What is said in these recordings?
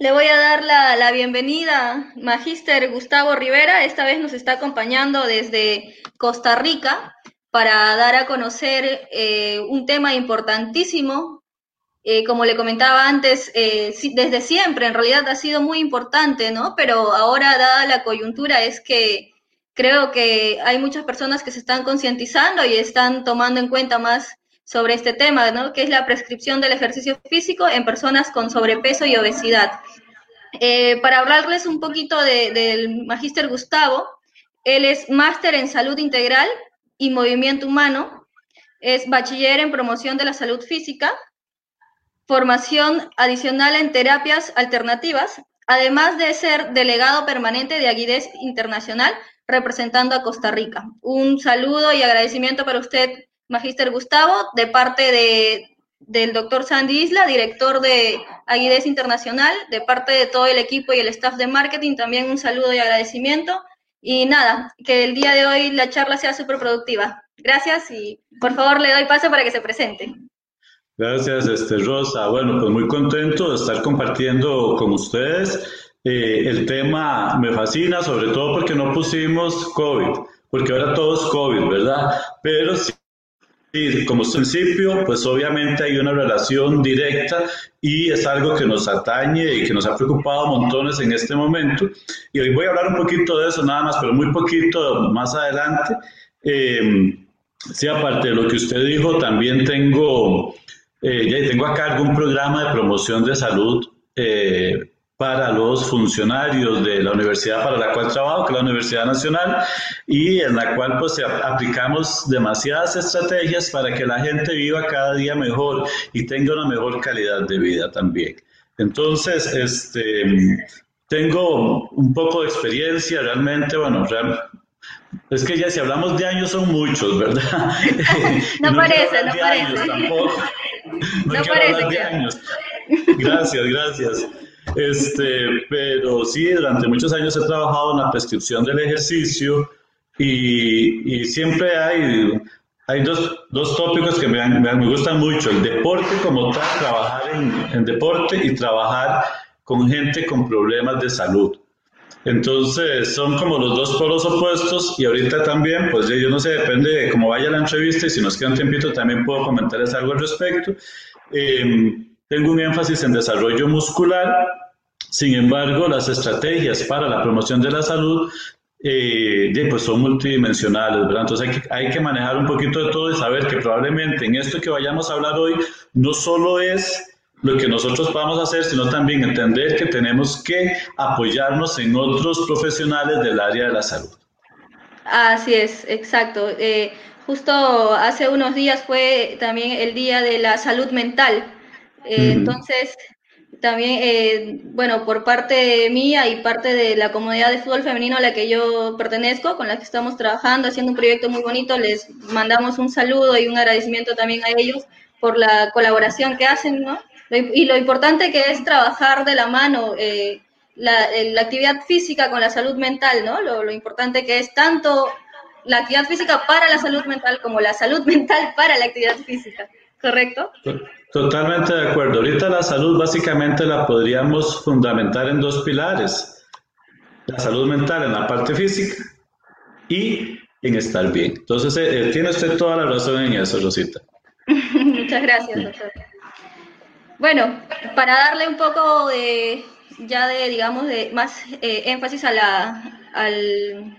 Le voy a dar la, la bienvenida, Magíster Gustavo Rivera. Esta vez nos está acompañando desde Costa Rica para dar a conocer eh, un tema importantísimo. Eh, como le comentaba antes, eh, desde siempre en realidad ha sido muy importante, ¿no? Pero ahora, dada la coyuntura, es que creo que hay muchas personas que se están concientizando y están tomando en cuenta más sobre este tema, ¿no? que es la prescripción del ejercicio físico en personas con sobrepeso y obesidad. Eh, para hablarles un poquito del magíster Gustavo, él es máster en salud integral y movimiento humano, es bachiller en promoción de la salud física, formación adicional en terapias alternativas, además de ser delegado permanente de Aguidez Internacional representando a Costa Rica. Un saludo y agradecimiento para usted, Magíster Gustavo, de parte de, del doctor Sandy Isla, director de Aguides Internacional, de parte de todo el equipo y el staff de marketing, también un saludo y agradecimiento. Y nada, que el día de hoy la charla sea súper productiva. Gracias y por favor le doy paso para que se presente. Gracias, este, Rosa. Bueno, pues muy contento de estar compartiendo con ustedes. Eh, el tema me fascina, sobre todo porque no pusimos COVID, porque ahora todo es COVID, ¿verdad? Pero sí Sí, como principio, pues obviamente hay una relación directa y es algo que nos atañe y que nos ha preocupado montones en este momento. Y hoy voy a hablar un poquito de eso nada más, pero muy poquito más adelante. Eh, sí, aparte de lo que usted dijo, también tengo, eh, ya tengo a cargo un programa de promoción de salud eh, para los funcionarios de la universidad para la cual trabajo, que es la Universidad Nacional, y en la cual pues aplicamos demasiadas estrategias para que la gente viva cada día mejor y tenga una mejor calidad de vida también. Entonces, este, tengo un poco de experiencia realmente, bueno, es que ya si hablamos de años son muchos, ¿verdad? no, parece, no parece. No, parece. De años. Gracias, gracias. Este, pero sí, durante muchos años he trabajado en la prescripción del ejercicio y, y siempre hay, hay dos, dos tópicos que me, me, gustan mucho, el deporte como tal, trabajar en, en deporte y trabajar con gente con problemas de salud. Entonces son como los dos polos opuestos y ahorita también, pues yo no sé, depende de cómo vaya la entrevista y si nos queda un tiempito también puedo comentarles algo al respecto. Eh, tengo un énfasis en desarrollo muscular, sin embargo, las estrategias para la promoción de la salud eh, pues son multidimensionales, ¿verdad? Entonces hay que, hay que manejar un poquito de todo y saber que probablemente en esto que vayamos a hablar hoy no solo es lo que nosotros podamos hacer, sino también entender que tenemos que apoyarnos en otros profesionales del área de la salud. Así es, exacto. Eh, justo hace unos días fue también el Día de la Salud Mental eh, entonces, también, eh, bueno, por parte mía y parte de la comunidad de fútbol femenino a la que yo pertenezco, con la que estamos trabajando, haciendo un proyecto muy bonito, les mandamos un saludo y un agradecimiento también a ellos por la colaboración que hacen, ¿no? Y lo importante que es trabajar de la mano eh, la, actividad física con la salud mental, ¿no? Lo, lo importante que es tanto la actividad física para la salud mental como la salud mental para la actividad física, ¿correcto? Totalmente de acuerdo. Ahorita la salud básicamente la podríamos fundamentar en dos pilares. La salud mental en la parte física y en estar bien. Entonces, eh, eh, tiene usted toda la razón en eso, Rosita. Muchas gracias, doctor. Bueno, para darle un poco de, ya de, digamos, de más eh, énfasis a la, al,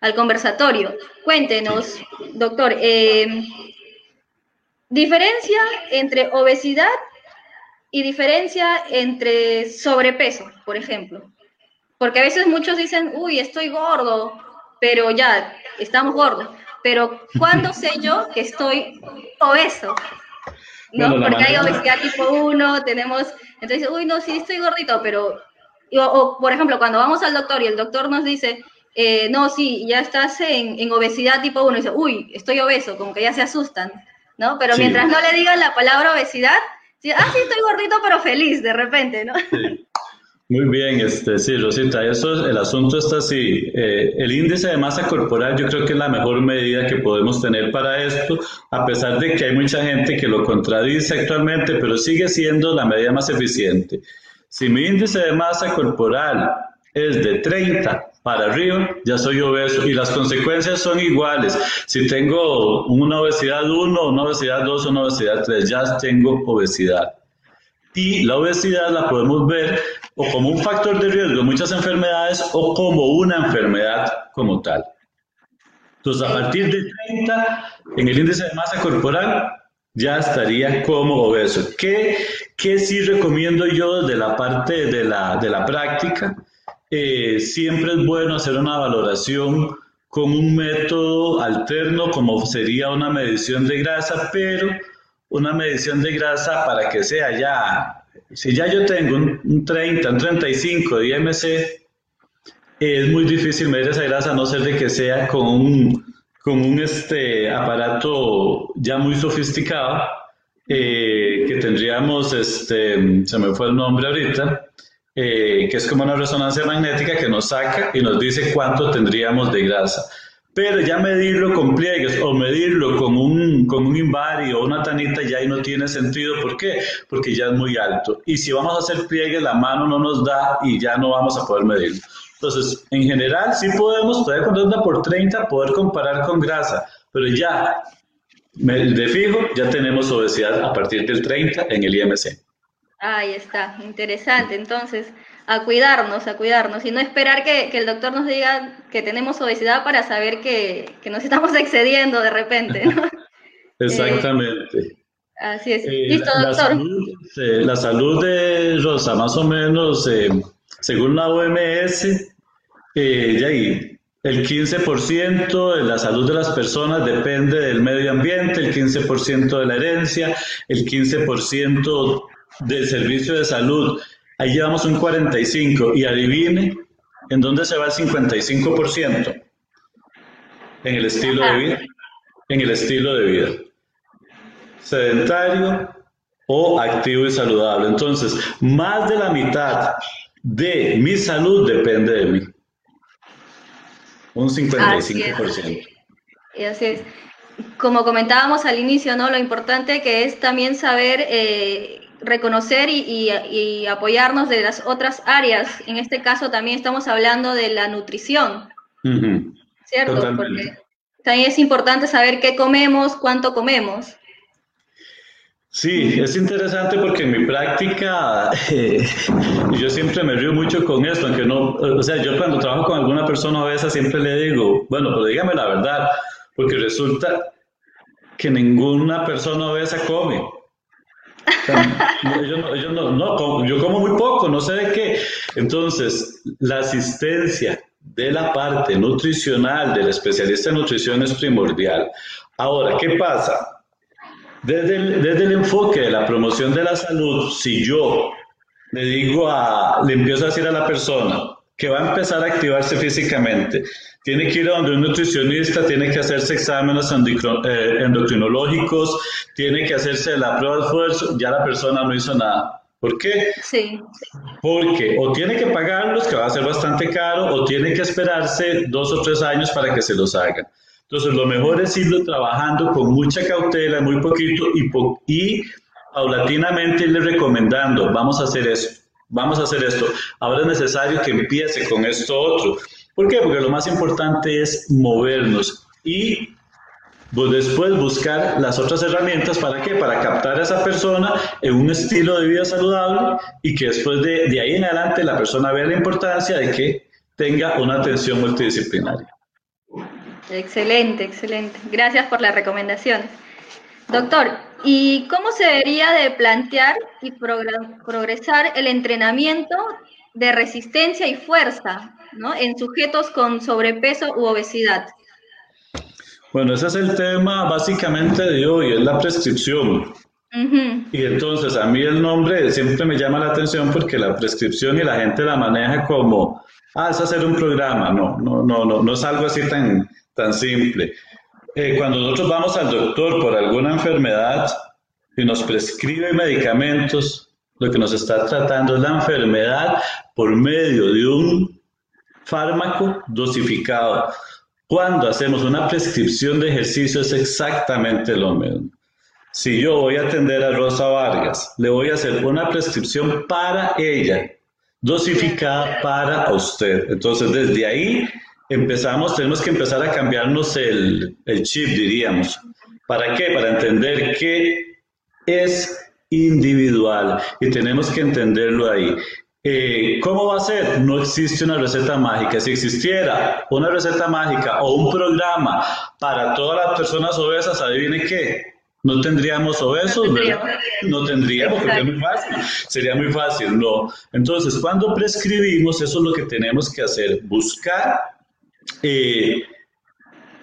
al, conversatorio, cuéntenos, doctor, eh, Diferencia entre obesidad y diferencia entre sobrepeso, por ejemplo. Porque a veces muchos dicen, uy, estoy gordo, pero ya, estamos gordos. Pero ¿cuándo sé yo que estoy obeso? ¿No? Porque hay obesidad tipo 1, tenemos, entonces, uy, no, sí, estoy gordito, pero, o, por ejemplo, cuando vamos al doctor y el doctor nos dice, eh, no, sí, ya estás en, en obesidad tipo 1, y dice, uy, estoy obeso, como que ya se asustan. ¿No? Pero mientras no le digan la palabra obesidad, ah, sí, estoy gordito, pero feliz de repente, ¿no? Muy bien, este, sí, Rosita, eso, el asunto está así. Eh, el índice de masa corporal yo creo que es la mejor medida que podemos tener para esto, a pesar de que hay mucha gente que lo contradice actualmente, pero sigue siendo la medida más eficiente. si mi índice de masa corporal es de 30 para arriba, ya soy obeso y las consecuencias son iguales. Si tengo una obesidad 1, una obesidad 2, una obesidad 3, ya tengo obesidad. Y la obesidad la podemos ver o como un factor de riesgo de muchas enfermedades o como una enfermedad como tal. Entonces, a partir de 30, en el índice de masa corporal, ya estaría como obeso. ¿Qué, qué sí recomiendo yo desde la parte de la, de la práctica? Eh, siempre es bueno hacer una valoración con un método alterno como sería una medición de grasa, pero una medición de grasa para que sea ya, si ya yo tengo un, 30, un 35 de IMC, es muy difícil medir esa grasa a no ser de que sea con un, con un este, aparato ya muy sofisticado, eh, que tendríamos, este, se me fue el nombre ahorita, eh, que es como una resonancia magnética que nos saca y nos dice cuánto tendríamos de grasa. Pero ya medirlo con pliegues o medirlo con un, con un invari o una tanita ya ahí no tiene sentido. ¿Por qué? Porque ya es muy alto. Y si vamos a hacer pliegues, la mano no nos da y ya no vamos a poder medirlo. Entonces, en general, sí podemos, todavía cuando anda por 30, poder comparar con grasa, pero ya de fijo, ya tenemos obesidad a partir del 30 en el IMC. Ahí está, interesante. Entonces, a cuidarnos, a cuidarnos y no esperar que, el doctor nos diga que tenemos obesidad para saber que, nos estamos excediendo de repente. Exactamente. Eh, así es. Eh, Listo, doctor. La salud, de Rosa, más o menos, eh, según la OMS, eh, el 15% de la salud de las personas depende del medio ambiente, el 15% de la herencia, el 15% del servicio de salud. Ahí llevamos un 45% y adivine en dónde se va el 55%. En el estilo de vida. En el estilo de vida. Sedentario o activo y saludable. Entonces, más de la mitad de mi salud depende de mí. Un 55%. Así es. Así es. Como comentábamos al inicio, ¿no? Lo importante que es también saber eh, reconocer y, apoyarnos de las otras áreas. En este caso también estamos hablando de la nutrición, ¿cierto? Porque también es importante saber qué comemos, cuánto comemos. Sí, es interesante porque en mi práctica eh, yo siempre me río mucho con esto, aunque no, o sea, yo cuando trabajo con alguna persona obesa siempre le digo, bueno, pero dígame la verdad, porque resulta que ninguna persona obesa come yo, como muy poco, no sé de qué. Entonces, la asistencia de la parte nutricional del especialista en nutrición es primordial. Ahora, ¿qué pasa? Desde el, desde el enfoque de la promoción de la salud, si yo le digo a, le empiezo a decir a la persona, que va a empezar a activarse físicamente. Tiene que ir a donde un nutricionista, tiene que hacerse exámenes eh, endocrinológicos, tiene que hacerse la prueba de esfuerzo, ya la persona no hizo nada. ¿Por qué? Sí. Porque o tiene que pagarlos, que va a ser bastante caro, o tiene que esperarse dos o tres años para que se los hagan. Entonces, lo mejor es irlo trabajando con mucha cautela, muy poquito, y, y paulatinamente irle recomendando, vamos a hacer eso vamos a hacer esto, ahora es necesario que empiece con esto otro. ¿Por qué? Porque lo más importante es movernos y pues, después buscar las otras herramientas para qué? Para captar a esa persona en un estilo de vida saludable y que después de, de ahí en adelante la persona vea la importancia de que tenga una atención multidisciplinaria. Excelente, excelente. Gracias por la recomendación. Doctor, ¿y cómo se debería de plantear y progresar el entrenamiento de resistencia y fuerza en sujetos con sobrepeso u obesidad? Bueno, ese es el tema básicamente de hoy, es la prescripción. Y entonces a mí el nombre siempre me llama la atención porque la prescripción y la gente la maneja como, ah, es hacer un programa. No, no, no, no, no es algo así tan, tan simple. Eh, cuando nosotros vamos al doctor por alguna enfermedad y nos prescribe medicamentos, lo que nos está tratando es la enfermedad por medio de un fármaco dosificado. Cuando hacemos una prescripción de ejercicio es exactamente lo mismo. si yo voy a atender a Rosa Vargas, le voy a hacer una prescripción para ella, dosificada para usted. Entonces, desde ahí empezamos, tenemos que empezar a cambiarnos el, el chip, diríamos. ¿Para qué? Para entender que es individual y tenemos que entenderlo ahí. Eh, ¿Cómo va a ser? No existe una receta mágica. Si existiera una receta mágica o un programa para todas las personas obesas, adivine qué, no tendríamos obesos, no tendríamos, porque es muy fácil. Sería muy fácil, no. Entonces, cuando prescribimos, eso es lo que tenemos que hacer, buscar eh,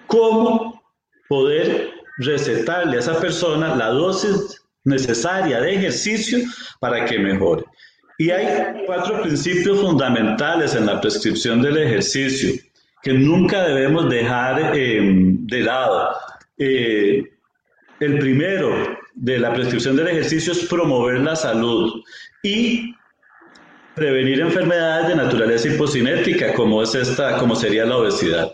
cómo poder recetarle a esa persona la dosis necesaria de ejercicio para que mejore. Y hay cuatro principios fundamentales en la prescripción del ejercicio que nunca debemos dejar em, de lado. Eh, el primero de la prescripción del ejercicio es promover la salud y prevenir enfermedades de naturaleza hipocinética, como es esta, como sería la obesidad.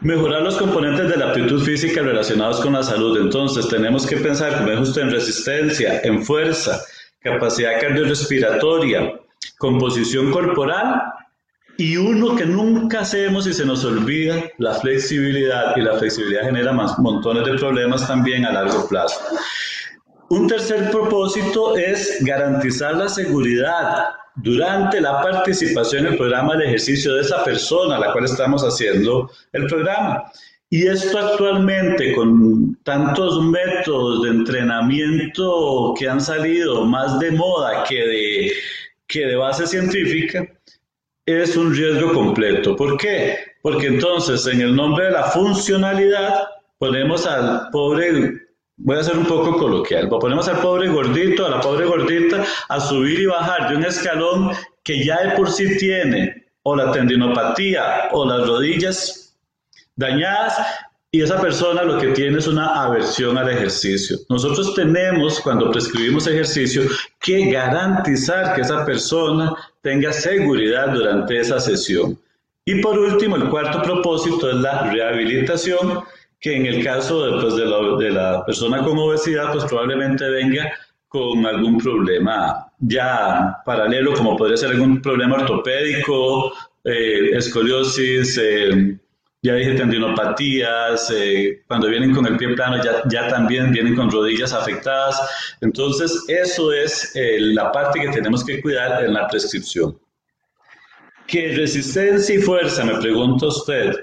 Mejorar los componentes de la aptitud física relacionados con la salud. Entonces, tenemos que pensar, como dijo usted, en resistencia, en fuerza, capacidad cardiorrespiratoria, composición corporal y uno que nunca hacemos y se nos olvida, la flexibilidad. Y la flexibilidad genera más, montones de problemas también a largo plazo. Un tercer propósito es garantizar la seguridad durante la participación en el programa de ejercicio de esa persona a la cual estamos haciendo el programa. Y esto actualmente, con tantos métodos de entrenamiento que han salido más de moda que de, que de base científica, es un riesgo completo. ¿Por qué? Porque entonces en el nombre de la funcionalidad ponemos al pobre voy a ser un poco coloquial, ponemos al pobre gordito, a la pobre gordita, a subir y bajar de un escalón que ya de por sí tiene o la tendinopatía o las rodillas dañadas y esa persona lo que tiene es una aversión al ejercicio. Nosotros tenemos, cuando prescribimos ejercicio, que garantizar que esa persona tenga seguridad durante esa sesión. Y por último, el cuarto propósito es la rehabilitación, que en el caso de, pues, de, la, de la persona con obesidad, pues probablemente venga con algún problema ya paralelo, como podría ser algún problema ortopédico, eh, escoliosis, eh, ya dije tendinopatías, eh, cuando vienen con el pie plano ya, ya también vienen con rodillas afectadas. Entonces, eso es la parte que tenemos que cuidar en la prescripción. ¿Qué resistencia y fuerza? Me pregunta usted.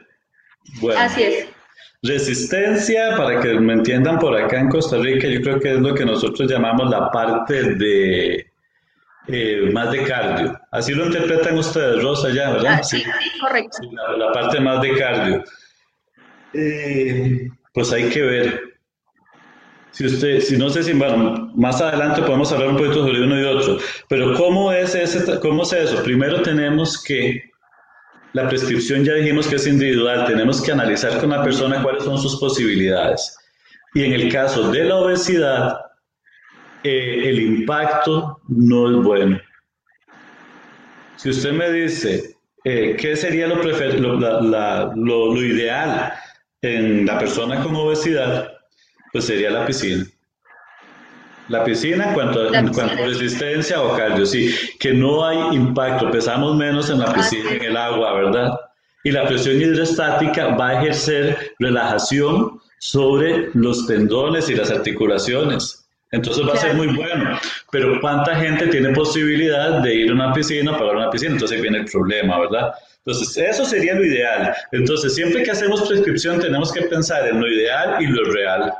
Bueno, Así es. Resistencia, para que me entiendan por acá en Costa Rica, yo creo que es lo que nosotros llamamos la parte de eh, más de cardio. Así lo interpretan ustedes, Rosa, ya, ¿verdad? Ah, sí, correcto. la, parte más de cardio. Eh, pues hay que ver. Si usted, si no sé si bueno, más adelante podemos hablar un poquito sobre uno y otro, pero ¿cómo es, ese, cómo es eso? Primero tenemos que la prescripción ya dijimos que es individual, tenemos que analizar con la persona cuáles son sus posibilidades. Y en el caso de la obesidad, eh, el impacto no es bueno. Si usted me dice, eh, ¿qué sería lo, lo, lo ideal en la persona con obesidad? Pues sería la piscina. La piscina en cuanto, a, resistencia o cardio, sí, que no hay impacto, pesamos menos en la ah, piscina, en el agua, ¿verdad? Y la presión hidrostática va a ejercer relajación sobre los tendones y las articulaciones. Entonces va a ser muy bueno. Pero ¿cuánta gente tiene posibilidad de ir a una piscina o pagar una piscina? Entonces viene el problema, ¿verdad? Entonces, eso sería lo ideal. Entonces, siempre que hacemos prescripción tenemos que pensar en lo ideal y lo real.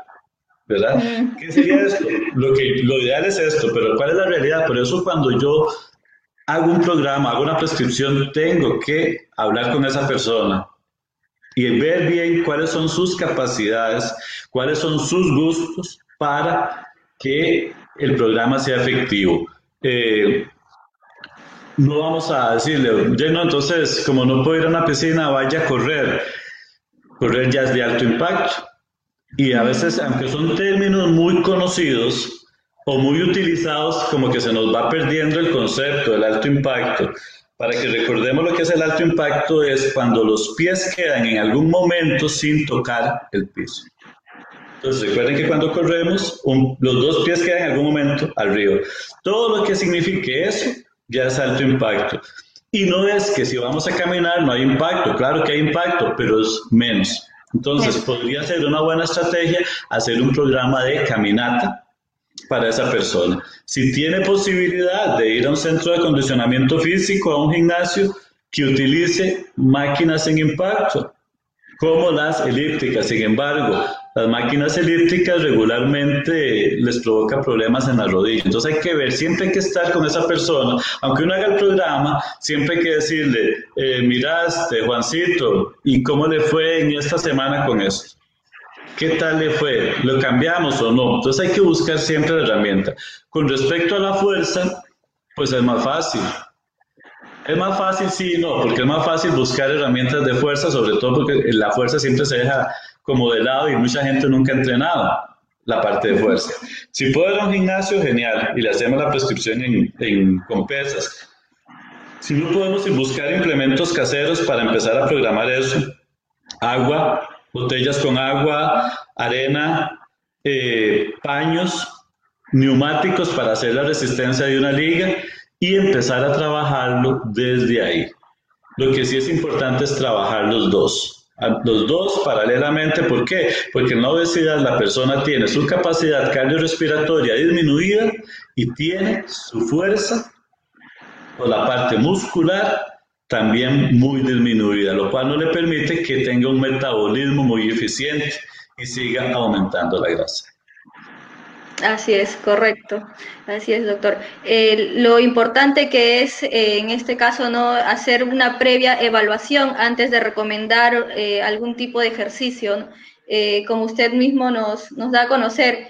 ¿Verdad? ¿Qué sería esto? Lo, que, lo ideal es esto, pero ¿cuál es la realidad? Por eso cuando yo hago un programa, hago una prescripción, tengo que hablar con esa persona y ver bien cuáles son sus capacidades, cuáles son sus gustos para que el programa sea efectivo. Eh, no vamos a decirle, no, entonces, como no puedo ir a una piscina, vaya a correr. Correr ya es de alto impacto. Y a veces, aunque son términos muy conocidos o muy utilizados, como que se nos va perdiendo el concepto del alto impacto. Para que recordemos lo que es el alto impacto es cuando los pies quedan en algún momento sin tocar el piso. Entonces recuerden que cuando corremos, los dos pies quedan en algún momento arriba. Todo lo que signifique eso ya es alto impacto. Y no es que si vamos a caminar no hay impacto, claro que hay impacto, pero es menos. Entonces podría ser una buena estrategia hacer un programa de caminata para esa persona. Si tiene posibilidad de ir a un centro de acondicionamiento físico, a un gimnasio, que utilice máquinas en impacto, como las elípticas. Sin embargo, las máquinas elípticas regularmente les provoca problemas en la rodilla. Entonces hay que ver, siempre hay que estar con esa persona, aunque uno haga el programa, siempre hay que decirle, eh, miraste, Juancito, ¿y cómo le fue en esta semana con eso? ¿Qué tal le fue? ¿Lo cambiamos o no? Entonces hay que buscar siempre la herramienta. Con respecto a la fuerza, pues es más fácil. Es más fácil, sí, no, porque es más fácil buscar herramientas de fuerza, sobre todo porque la fuerza siempre se deja como de lado y mucha gente nunca ha entrenado la parte de fuerza. Si puedo ir a un gimnasio, genial, y le hacemos la prescripción en, con pesas. Si no podemos buscar implementos caseros para empezar a programar eso, agua, botellas con agua, arena, eh, paños, neumáticos para hacer la resistencia de una liga y empezar a trabajarlo desde ahí. Lo que sí es importante es trabajar los dos los dos paralelamente. ¿Por qué? Porque en la obesidad la persona tiene su capacidad cardiorrespiratoria disminuida y tiene su fuerza o la parte muscular también muy disminuida, lo cual no le permite que tenga un metabolismo muy eficiente y siga aumentando la grasa. Así es, correcto. Así es, doctor. Eh, lo importante que es, eh, en este caso, no hacer una previa evaluación antes de recomendar eh, algún tipo de ejercicio. como usted mismo nos, nos, da a conocer,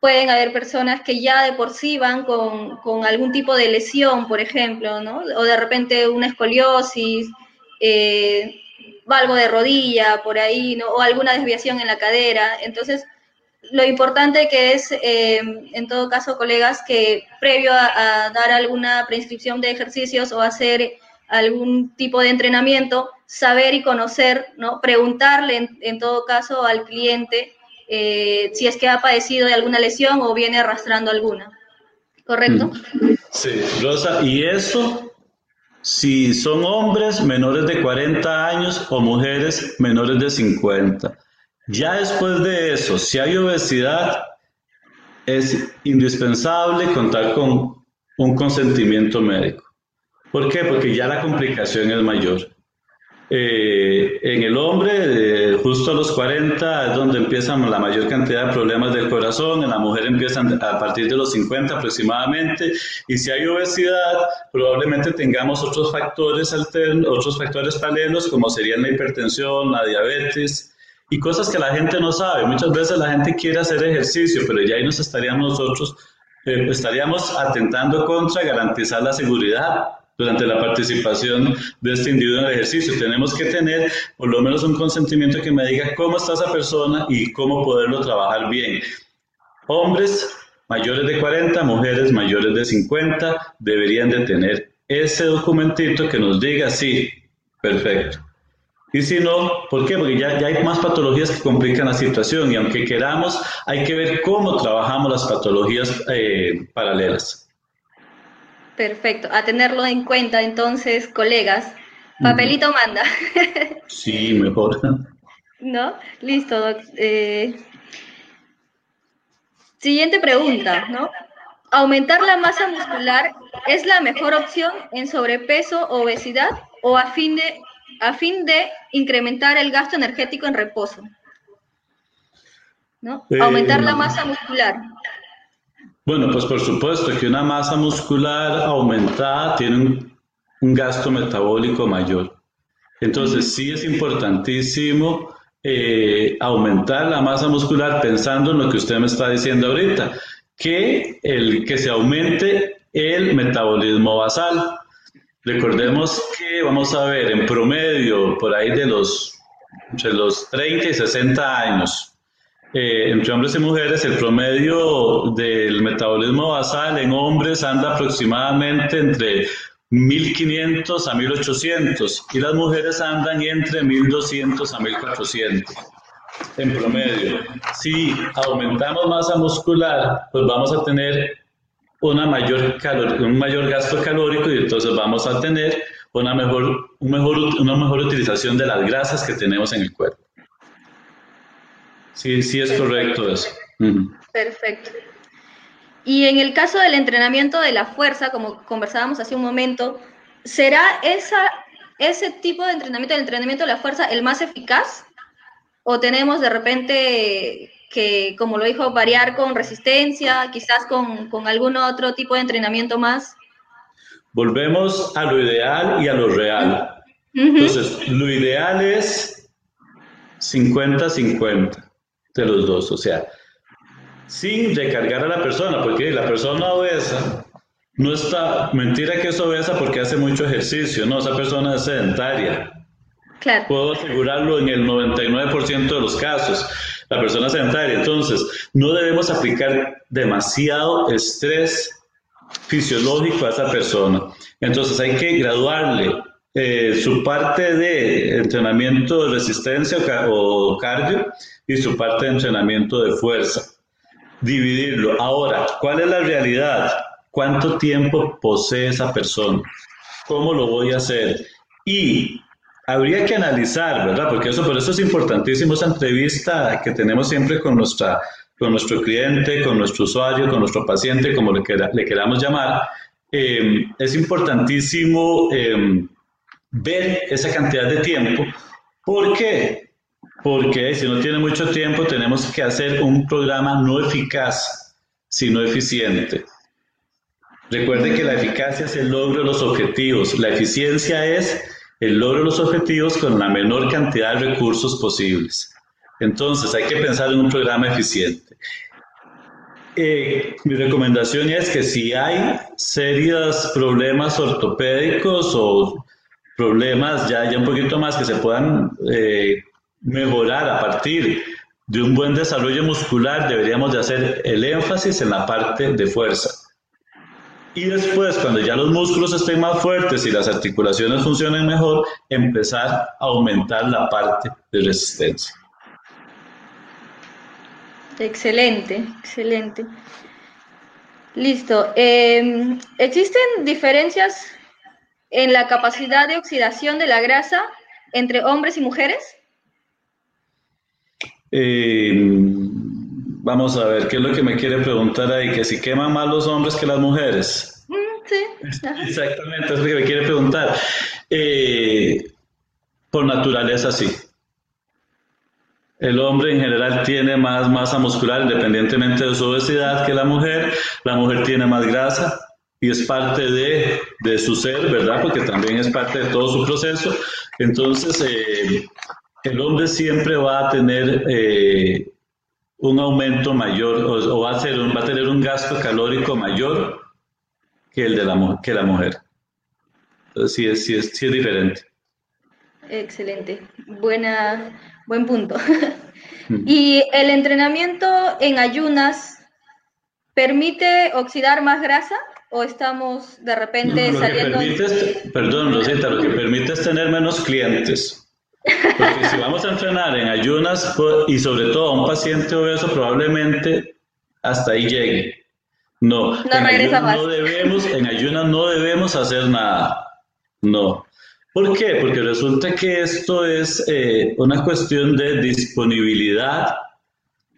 pueden haber personas que ya de por sí van con, con algún tipo de lesión, por ejemplo, ¿no? O de repente una escoliosis, algo de rodilla, por ahí, ¿no? O alguna desviación en la cadera. Entonces, lo importante que es, eh, en todo caso, colegas, que previo a, dar alguna prescripción de ejercicios o hacer algún tipo de entrenamiento, saber y conocer, ¿no? Preguntarle, en, todo caso, al cliente eh, si es que ha padecido de alguna lesión o viene arrastrando alguna. ¿Correcto? Mm. Sí, Rosa, y eso si son hombres menores de 40 años o mujeres menores de 50. Ya después de eso, si hay obesidad, es indispensable contar con un consentimiento médico. ¿Por qué? Porque ya la complicación es mayor. Eh, en el hombre, justo a los 40 es donde empiezan la mayor cantidad de problemas del corazón, en la mujer empiezan a partir de los 50 aproximadamente, y si hay obesidad, probablemente tengamos otros factores alternos, otros factores paralelos, como serían la hipertensión, la diabetes, y cosas que la gente no sabe. Muchas veces la gente quiere hacer ejercicio, pero ya ahí nos estaríamos nosotros, eh, estaríamos atentando contra garantizar la seguridad durante la participación de este individuo en el ejercicio. Tenemos que tener por lo menos un consentimiento que me diga cómo está esa persona y cómo poderlo trabajar bien. Hombres mayores de 40, mujeres mayores de 50 deberían de tener ese documentito que nos diga sí, perfecto. Y si no, ¿por qué? Porque ya, ya, hay más patologías que complican la situación y aunque queramos, hay que ver cómo trabajamos las patologías eh, paralelas. Perfecto, a tenerlo en cuenta entonces, colegas. Papelito manda. sí, mejor. ¿No? Listo, eh, siguiente pregunta, ¿no? ¿Aumentar la masa muscular es la mejor opción en sobrepeso obesidad o a fin de a fin de incrementar el gasto energético en reposo. ¿no? Eh, Aumentar la masa muscular. Bueno, pues por supuesto que una masa muscular aumentada tiene un, gasto metabólico mayor. Entonces sí es importantísimo eh, aumentar la masa muscular pensando en lo que usted me está diciendo ahorita, que, el, que se aumente el metabolismo basal. Recordemos que vamos a ver en promedio por ahí de los, entre los 30 y 60 años, eh, entre hombres y mujeres, el promedio del metabolismo basal en hombres anda aproximadamente entre 1500 a 1800 y las mujeres andan entre 1200 a 1400. en promedio. Si aumentamos masa muscular, pues vamos a tener una mayor un mayor gasto calórico y entonces vamos a tener una mejor, un mejor, una mejor utilización de las grasas que tenemos en el cuerpo. Sí, sí es correcto eso. Perfecto. Y en el caso del entrenamiento de la fuerza, como conversábamos hace un momento, ¿será esa, ese tipo de entrenamiento, el entrenamiento de la fuerza, el más eficaz? ¿O tenemos de repente que, como lo dijo, variar con resistencia, quizás con, con algún otro tipo de entrenamiento más? Volvemos a lo ideal y a lo real. Entonces, lo ideal es 50-50 de los dos, o sea, sin recargar a la persona, porque la persona obesa no está, mentira que es obesa porque hace mucho ejercicio, no, esa persona es sedentaria. Claro. Puedo asegurarlo en el 99% de los casos, la persona sedentaria. Entonces, no debemos aplicar demasiado estrés fisiológico a esa persona. Entonces, hay que graduarle eh, su parte de entrenamiento de resistencia o cardio y su parte de entrenamiento de fuerza. Dividirlo. Ahora, ¿cuál es la realidad? ¿Cuánto tiempo posee esa persona? ¿Cómo lo voy a hacer? Y habría que analizar, ¿verdad? Porque eso, por eso es importantísimo esa entrevista que tenemos siempre con, nuestra, con nuestro cliente, con nuestro usuario, con nuestro paciente, como le, queramos llamar. Eh, es importantísimo eh, ver esa cantidad de tiempo. ¿Por qué? Porque si no tiene mucho tiempo, tenemos que hacer un programa no eficaz, sino eficiente. Recuerde que la eficacia es el logro de los objetivos. La eficiencia es el logro de los objetivos con la menor cantidad de recursos posibles. Entonces, hay que pensar en un programa eficiente. Eh, mi recomendación es que si hay serios problemas ortopédicos o problemas ya, un poquito más que se puedan eh, mejorar a partir de un buen desarrollo muscular, deberíamos de hacer el énfasis en la parte de fuerza. Y después, cuando ya los músculos estén más fuertes y las articulaciones funcionen mejor, empezar a aumentar la parte de resistencia. Excelente, excelente. Listo. Em, ¿Existen diferencias en la capacidad de oxidación de la grasa entre hombres y mujeres? Eh, vamos a ver, ¿qué es lo que me quiere preguntar ahí? ¿Que si queman más los hombres que las mujeres? Mm, sí. Exactamente, es lo que me quiere preguntar. Eh, por naturaleza, sí. El hombre en general tiene más masa muscular independientemente de su obesidad que la mujer. La mujer tiene más grasa y es parte de, de su ser, ¿verdad? Porque también es parte de todo su proceso. Entonces, eh, el hombre siempre va a tener eh, un aumento mayor o, va, a va a tener un gasto calórico mayor que el de la, que la mujer. Entonces sí es, sí es, sí es diferente. Excelente, Buena, buen punto. ¿Y el entrenamiento en ayunas permite oxidar más grasa o estamos de repente saliendo... perdón, Rosita, lo que permite es tener menos clientes. Porque si vamos a entrenar en ayunas pues, y sobre todo a un paciente obeso, probablemente hasta ahí llegue. No, en, ayunas no debemos, en ayunas no debemos hacer nada. No. ¿Por qué? Porque resulta que esto es eh, una cuestión de disponibilidad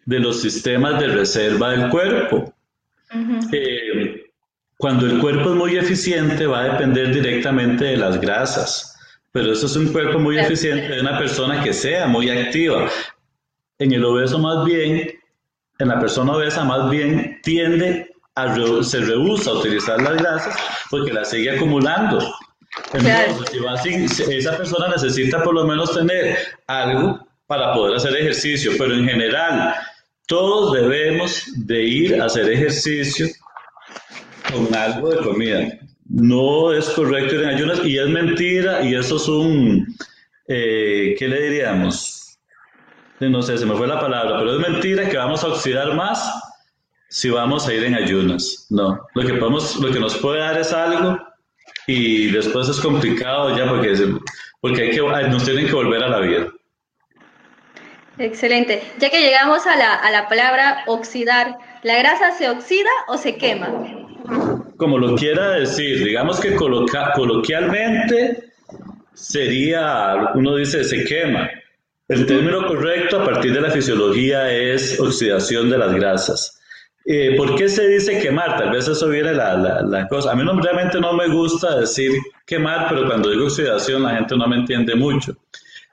de los sistemas de reserva del cuerpo. Eh, cuando el cuerpo es muy eficiente va a depender directamente de las grasas. Pero eso es un cuerpo muy eficiente de una persona que sea muy activa. En el obeso más bien, en la persona obesa más bien tiende a, se rehúsa a utilizar las grasas porque las sigue acumulando. Entonces, esa persona necesita por lo menos tener algo para poder hacer ejercicio, pero en general todos debemos de ir a hacer ejercicio con algo de comida no es correcto ir en ayunas y es mentira y eso es un, eh, ¿qué le diríamos? No sé, se me fue la palabra, pero es mentira que vamos a oxidar más si vamos a ir en ayunas. No, lo que, podemos, lo que nos puede dar es algo y después es complicado ya porque, porque hay que, nos tienen que volver a la vida. Excelente. Ya que llegamos a la, a la palabra oxidar, ¿la grasa se oxida o se quema? Como lo quiera decir, digamos que coloquialmente sería, uno dice, se quema. El término correcto a partir de la fisiología es oxidación de las grasas. Eh, ¿Por qué se dice quemar? Tal vez eso viene la, la, cosa. A mí no, realmente no me gusta decir quemar, pero cuando digo oxidación la gente no me entiende mucho.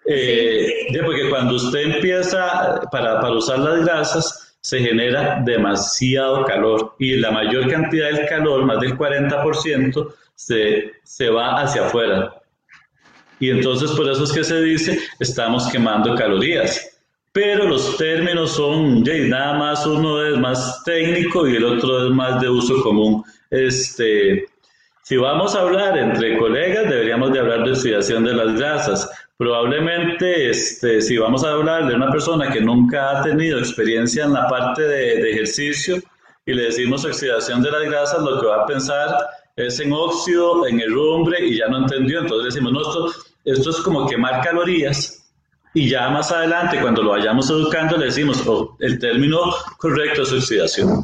Eh, porque cuando usted empieza para, para usar las grasas, se genera demasiado calor y la mayor cantidad del calor, más del 40%, se, se va hacia afuera. Y entonces por eso es que se dice, estamos quemando calorías. Pero los términos son, nada más uno es más técnico y el otro es más de uso común. Este, si vamos a hablar entre colegas, deberíamos de hablar de oxidación de las grasas. Probablemente, este, si vamos a hablar de una persona que nunca ha tenido experiencia en la parte de, ejercicio y le decimos oxidación de las grasas, lo que va a pensar es en óxido, en herrumbre y ya no entendió. Entonces decimos, no, esto, esto es como quemar calorías y ya más adelante, cuando lo vayamos educando, le decimos, oh, el término correcto es oxidación.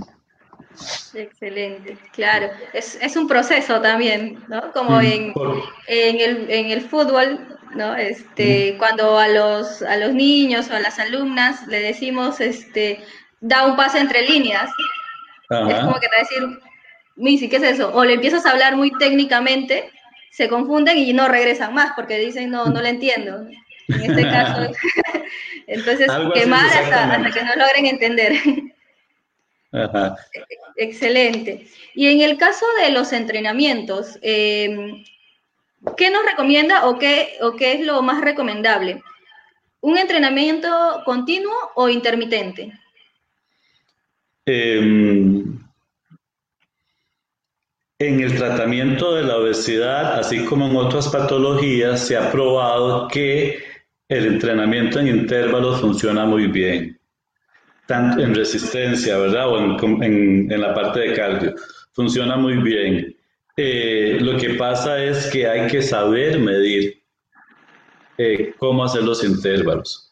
Excelente, claro. Es, es un proceso también, ¿no? Como mm, en, en, el, en el fútbol, ¿no? Este, mm. Cuando a los, a los niños o a las alumnas le decimos, este, da un pase entre líneas, es como que te va a decir, Misi, ¿qué es eso? O le empiezas a hablar muy técnicamente, se confunden y no regresan más porque dicen, no, no le entiendo. En este caso, entonces, quemar hasta, hasta que no logren entender. Excelente. Y en el caso de los entrenamientos, em, ¿qué nos recomienda o qué, o qué es lo más recomendable? ¿Un entrenamiento continuo o intermitente? Em, en el tratamiento de la obesidad, así como en otras patologías, se ha probado que el entrenamiento en intervalos funciona muy bien tanto en resistencia, ¿verdad? O en, en, la parte de cardio. Funciona muy bien. Eh, lo que pasa es que hay que saber medir eh, cómo hacer los intervalos.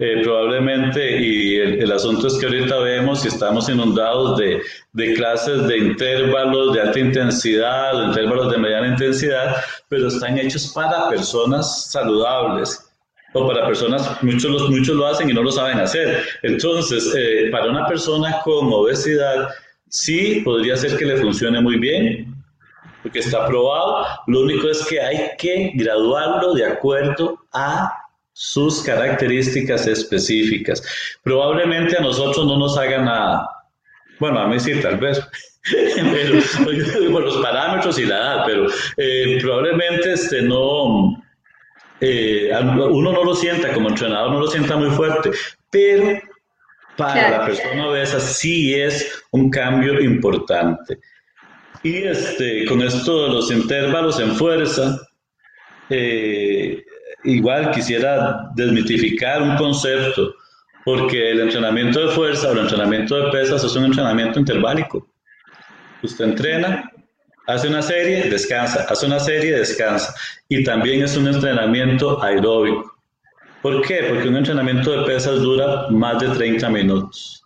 Eh, probablemente, y el, asunto es que ahorita vemos que estamos inundados de, de, clases de intervalos de alta intensidad, intervalos de mediana intensidad, pero están hechos para personas saludables o para personas, muchos, muchos lo hacen y no lo saben hacer. Entonces, eh, para una persona con obesidad, sí podría ser que le funcione muy bien, porque está probado. Lo único es que hay que graduarlo de acuerdo a sus características específicas. Probablemente a nosotros no nos haga nada. Bueno, a mí sí, tal vez. por los parámetros y la edad, pero eh, probablemente este, no, eh, uno no lo sienta, como entrenador no lo sienta muy fuerte, pero para la persona obesa sí es un cambio importante. Y este, con esto de los intervalos en fuerza, eh, igual quisiera desmitificar un concepto, porque el entrenamiento de fuerza o el entrenamiento de pesas es un entrenamiento interválico. Usted entrena Hace una serie, descansa, hace una serie, descansa. Y también es un entrenamiento aeróbico. ¿Por qué? Porque un entrenamiento de pesas dura más de 30 minutos.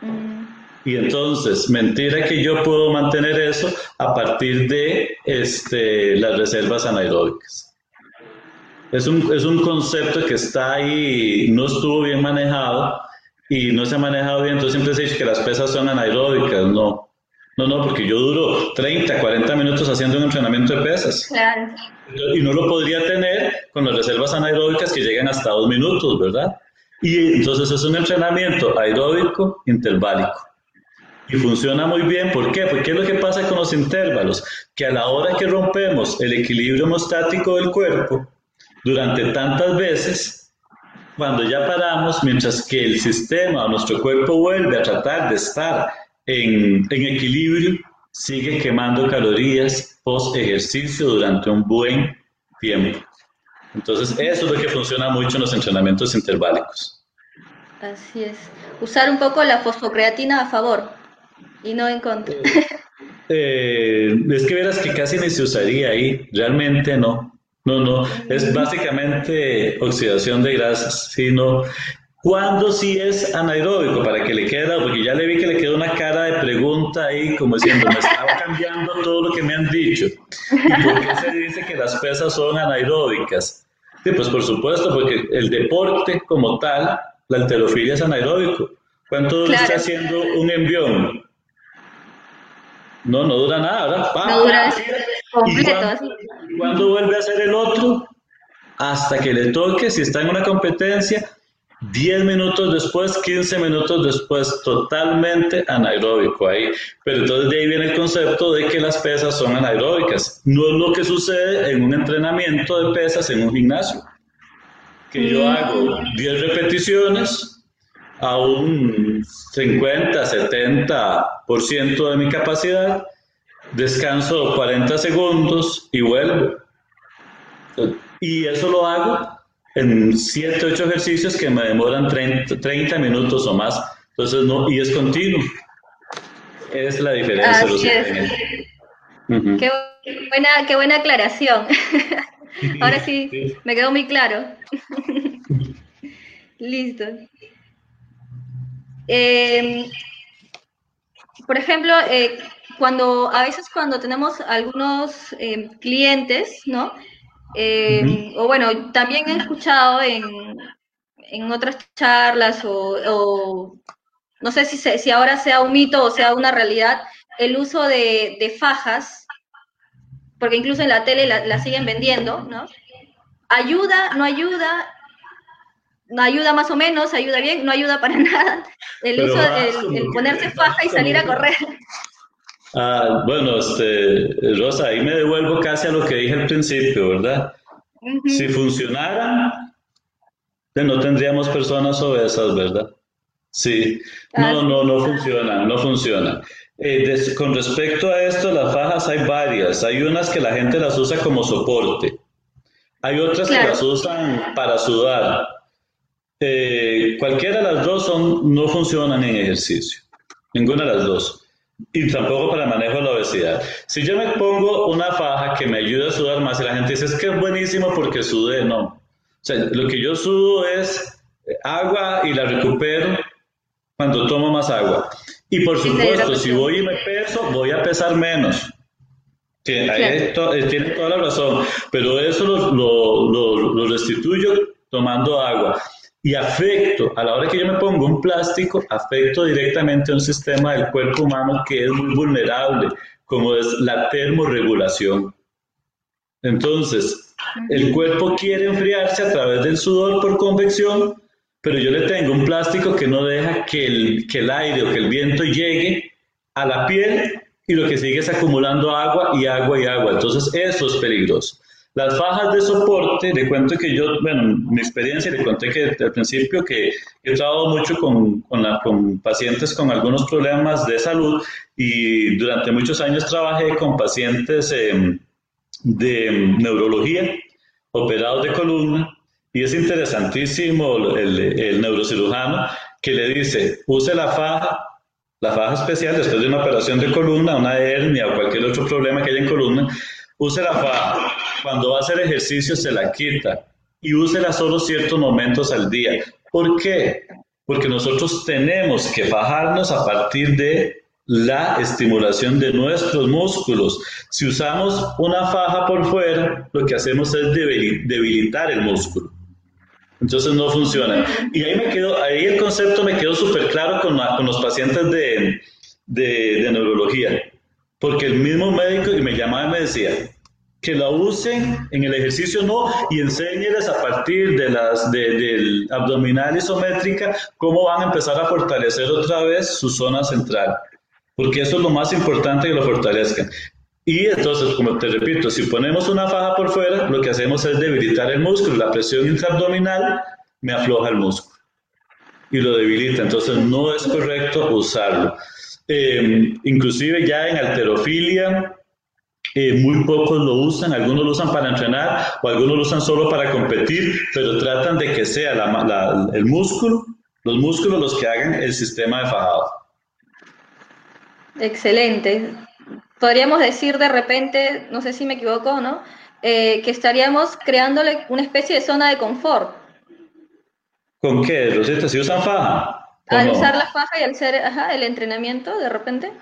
Mm. Y entonces, mentira que yo puedo mantener eso a partir de este, las reservas anaeróbicas. Es un, es un concepto que está ahí, no estuvo bien manejado y no se ha manejado bien, entonces siempre se dice que las pesas son anaeróbicas, no. No, no, porque yo duro 30, 40 minutos haciendo un entrenamiento de pesas. Claro. Y no lo podría tener con las reservas anaeróbicas que llegan hasta dos minutos, ¿verdad? Y entonces es un entrenamiento aeróbico interválico. Y funciona muy bien, ¿por qué? Porque es lo que pasa con los intervalos, que a la hora que rompemos el equilibrio hemostático del cuerpo, durante tantas veces, cuando ya paramos, mientras que el sistema o nuestro cuerpo vuelve a tratar de estar en, equilibrio, sigue quemando calorías post ejercicio durante un buen tiempo. Entonces, eso es lo que funciona mucho en los entrenamientos interválicos. Así es. Usar un poco la fosfocreatina a favor y no en contra. Eh, eh, es que verás que casi ni se usaría ahí. Realmente no. No, no. Es básicamente oxidación de grasas. Sí, ¿Cuándo sí es anaeróbico? Para que le quede, porque ya le vi que le quedó una cara de pregunta ahí, como diciendo, me estaba cambiando todo lo que me han dicho. ¿Y por qué se dice que las pesas son anaeróbicas? Sí, pues por supuesto, porque el deporte como tal, la alterofilia es anaeróbico. ¿Cuánto dura está haciendo un envión? No, no dura nada, ¿verdad? no dura completo. ¿Y cuándo vuelve a hacer el otro? Hasta que le toque, si está en una competencia, 10 minutos después, 15 minutos después, totalmente anaeróbico ahí. Pero entonces de ahí viene el concepto de que las pesas son anaeróbicas. No es lo que sucede en un entrenamiento de pesas en un gimnasio. Que yo mm. hago 10 repeticiones a un 50, 70% de mi capacidad, descanso 40 segundos y vuelvo. Y eso lo hago en 7, 8 ejercicios que me demoran 30, minutos o más. Entonces, no, y es continuo. Es la diferencia. qué, buena, qué buena aclaración. Ahora sí, me quedó muy claro. Listo. Em, por ejemplo, eh, cuando a veces cuando tenemos algunos em, clientes, ¿no? Eh, o bueno, también he escuchado en, en otras charlas o, no sé si, si ahora sea un mito o sea una realidad, el uso de, fajas, porque incluso en la tele la, siguen vendiendo, ¿no? ¿Ayuda? ¿No ayuda? ¿No ayuda más o menos? ¿Ayuda bien? ¿No ayuda para nada? El uso, el, el ponerse faja y salir a correr. Ah, bueno, este, Rosa, ahí me devuelvo casi a lo que dije al principio, ¿verdad? Si funcionara, no tendríamos personas obesas, ¿verdad? Sí, no, no, no funciona, no funciona. Eh, con respecto a esto, las fajas hay varias. Hay unas que la gente las usa como soporte. Hay otras que las usan para sudar. Eh, cualquiera de las dos son, no funcionan en ejercicio. Ninguna de las dos y tampoco para el manejo de la obesidad. Si yo me pongo una faja que me ayuda a sudar más y la gente dice es que es buenísimo porque sudé, no. O sea, lo que yo sudo es agua y la recupero cuando tomo más agua. Y por supuesto, si voy y me peso, voy a pesar menos. Eh, tiene toda la razón, pero eso lo, lo, lo restituyo tomando agua y afecto, a la hora que yo me pongo un plástico, afecto directamente a un sistema del cuerpo humano que es muy vulnerable, como es la termorregulación. Entonces, el cuerpo quiere enfriarse a través del sudor por convección, pero yo le tengo un plástico que no deja que el, que el aire o que el viento llegue a la piel y lo que sigue es acumulando agua y agua y agua. Entonces, eso es peligroso. Las fajas de soporte, le cuento que yo, bueno, mi experiencia, le conté que al principio que he trabajado mucho con, con, la, con, pacientes con algunos problemas de salud y durante muchos años trabajé con pacientes em, de neurología, operados de columna, y es interesantísimo el, el neurocirujano que le dice, use la faja la faja especial después de una operación de columna, una hernia o cualquier otro problema que haya en columna, use la faja cuando va a hacer ejercicio se la quita y úsela solo ciertos momentos al día. ¿Por qué? Porque nosotros tenemos que fajarnos a partir de la estimulación de nuestros músculos. Si usamos una faja por fuera, lo que hacemos es debilitar el músculo. Entonces no funciona. Y ahí me quedó, ahí el concepto me quedó súper claro con, con, los pacientes de, de, neurología. Porque el mismo médico me llamaba y me decía, que la usen en el ejercicio no y enséñeles a partir de las del abdominal isométrica cómo van a empezar a fortalecer otra vez su zona central porque eso es lo más importante que lo fortalezcan. Y entonces como te repito si ponemos una faja por fuera lo que hacemos es debilitar el músculo la presión intraabdominal me afloja el músculo y lo debilita entonces no es correcto usarlo. Eh, inclusive ya en alterofilia eh, muy pocos lo usan, algunos lo usan para entrenar o algunos lo usan solo para competir, pero tratan de que sea el músculo, los músculos los que hagan el sistema de fajado. Excelente. Podríamos decir de repente, no sé si me equivoco, ¿no? Eh, que estaríamos creándole una especie de zona de confort. ¿Con qué, Rosita? ¿Si usan faja? Al usar la faja y al hacer el entrenamiento, de repente.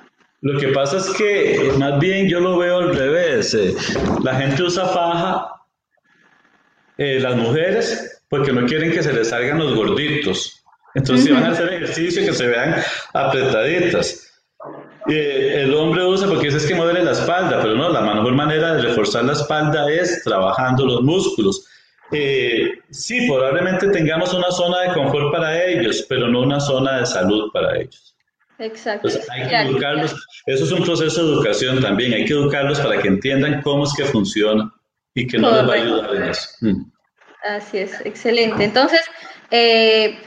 Lo que pasa es que más bien yo lo veo al revés. Eh. La gente usa faja, eh, las mujeres, porque no quieren que se les salgan los gorditos. Entonces, si van a hacer ejercicio, que se vean apretaditas. Eh, el hombre usa porque es que mueve la espalda, pero no, la mejor manera de reforzar la espalda es trabajando los músculos. Eh, sí, probablemente tengamos una zona de confort para ellos, pero no una zona de salud para ellos. Exacto. hay que educarlos. Eso es un proceso de educación también. Hay que educarlos para que entiendan cómo es que funciona y que no les va a ayudar en eso. Mm. Así es, excelente. Entonces, eh,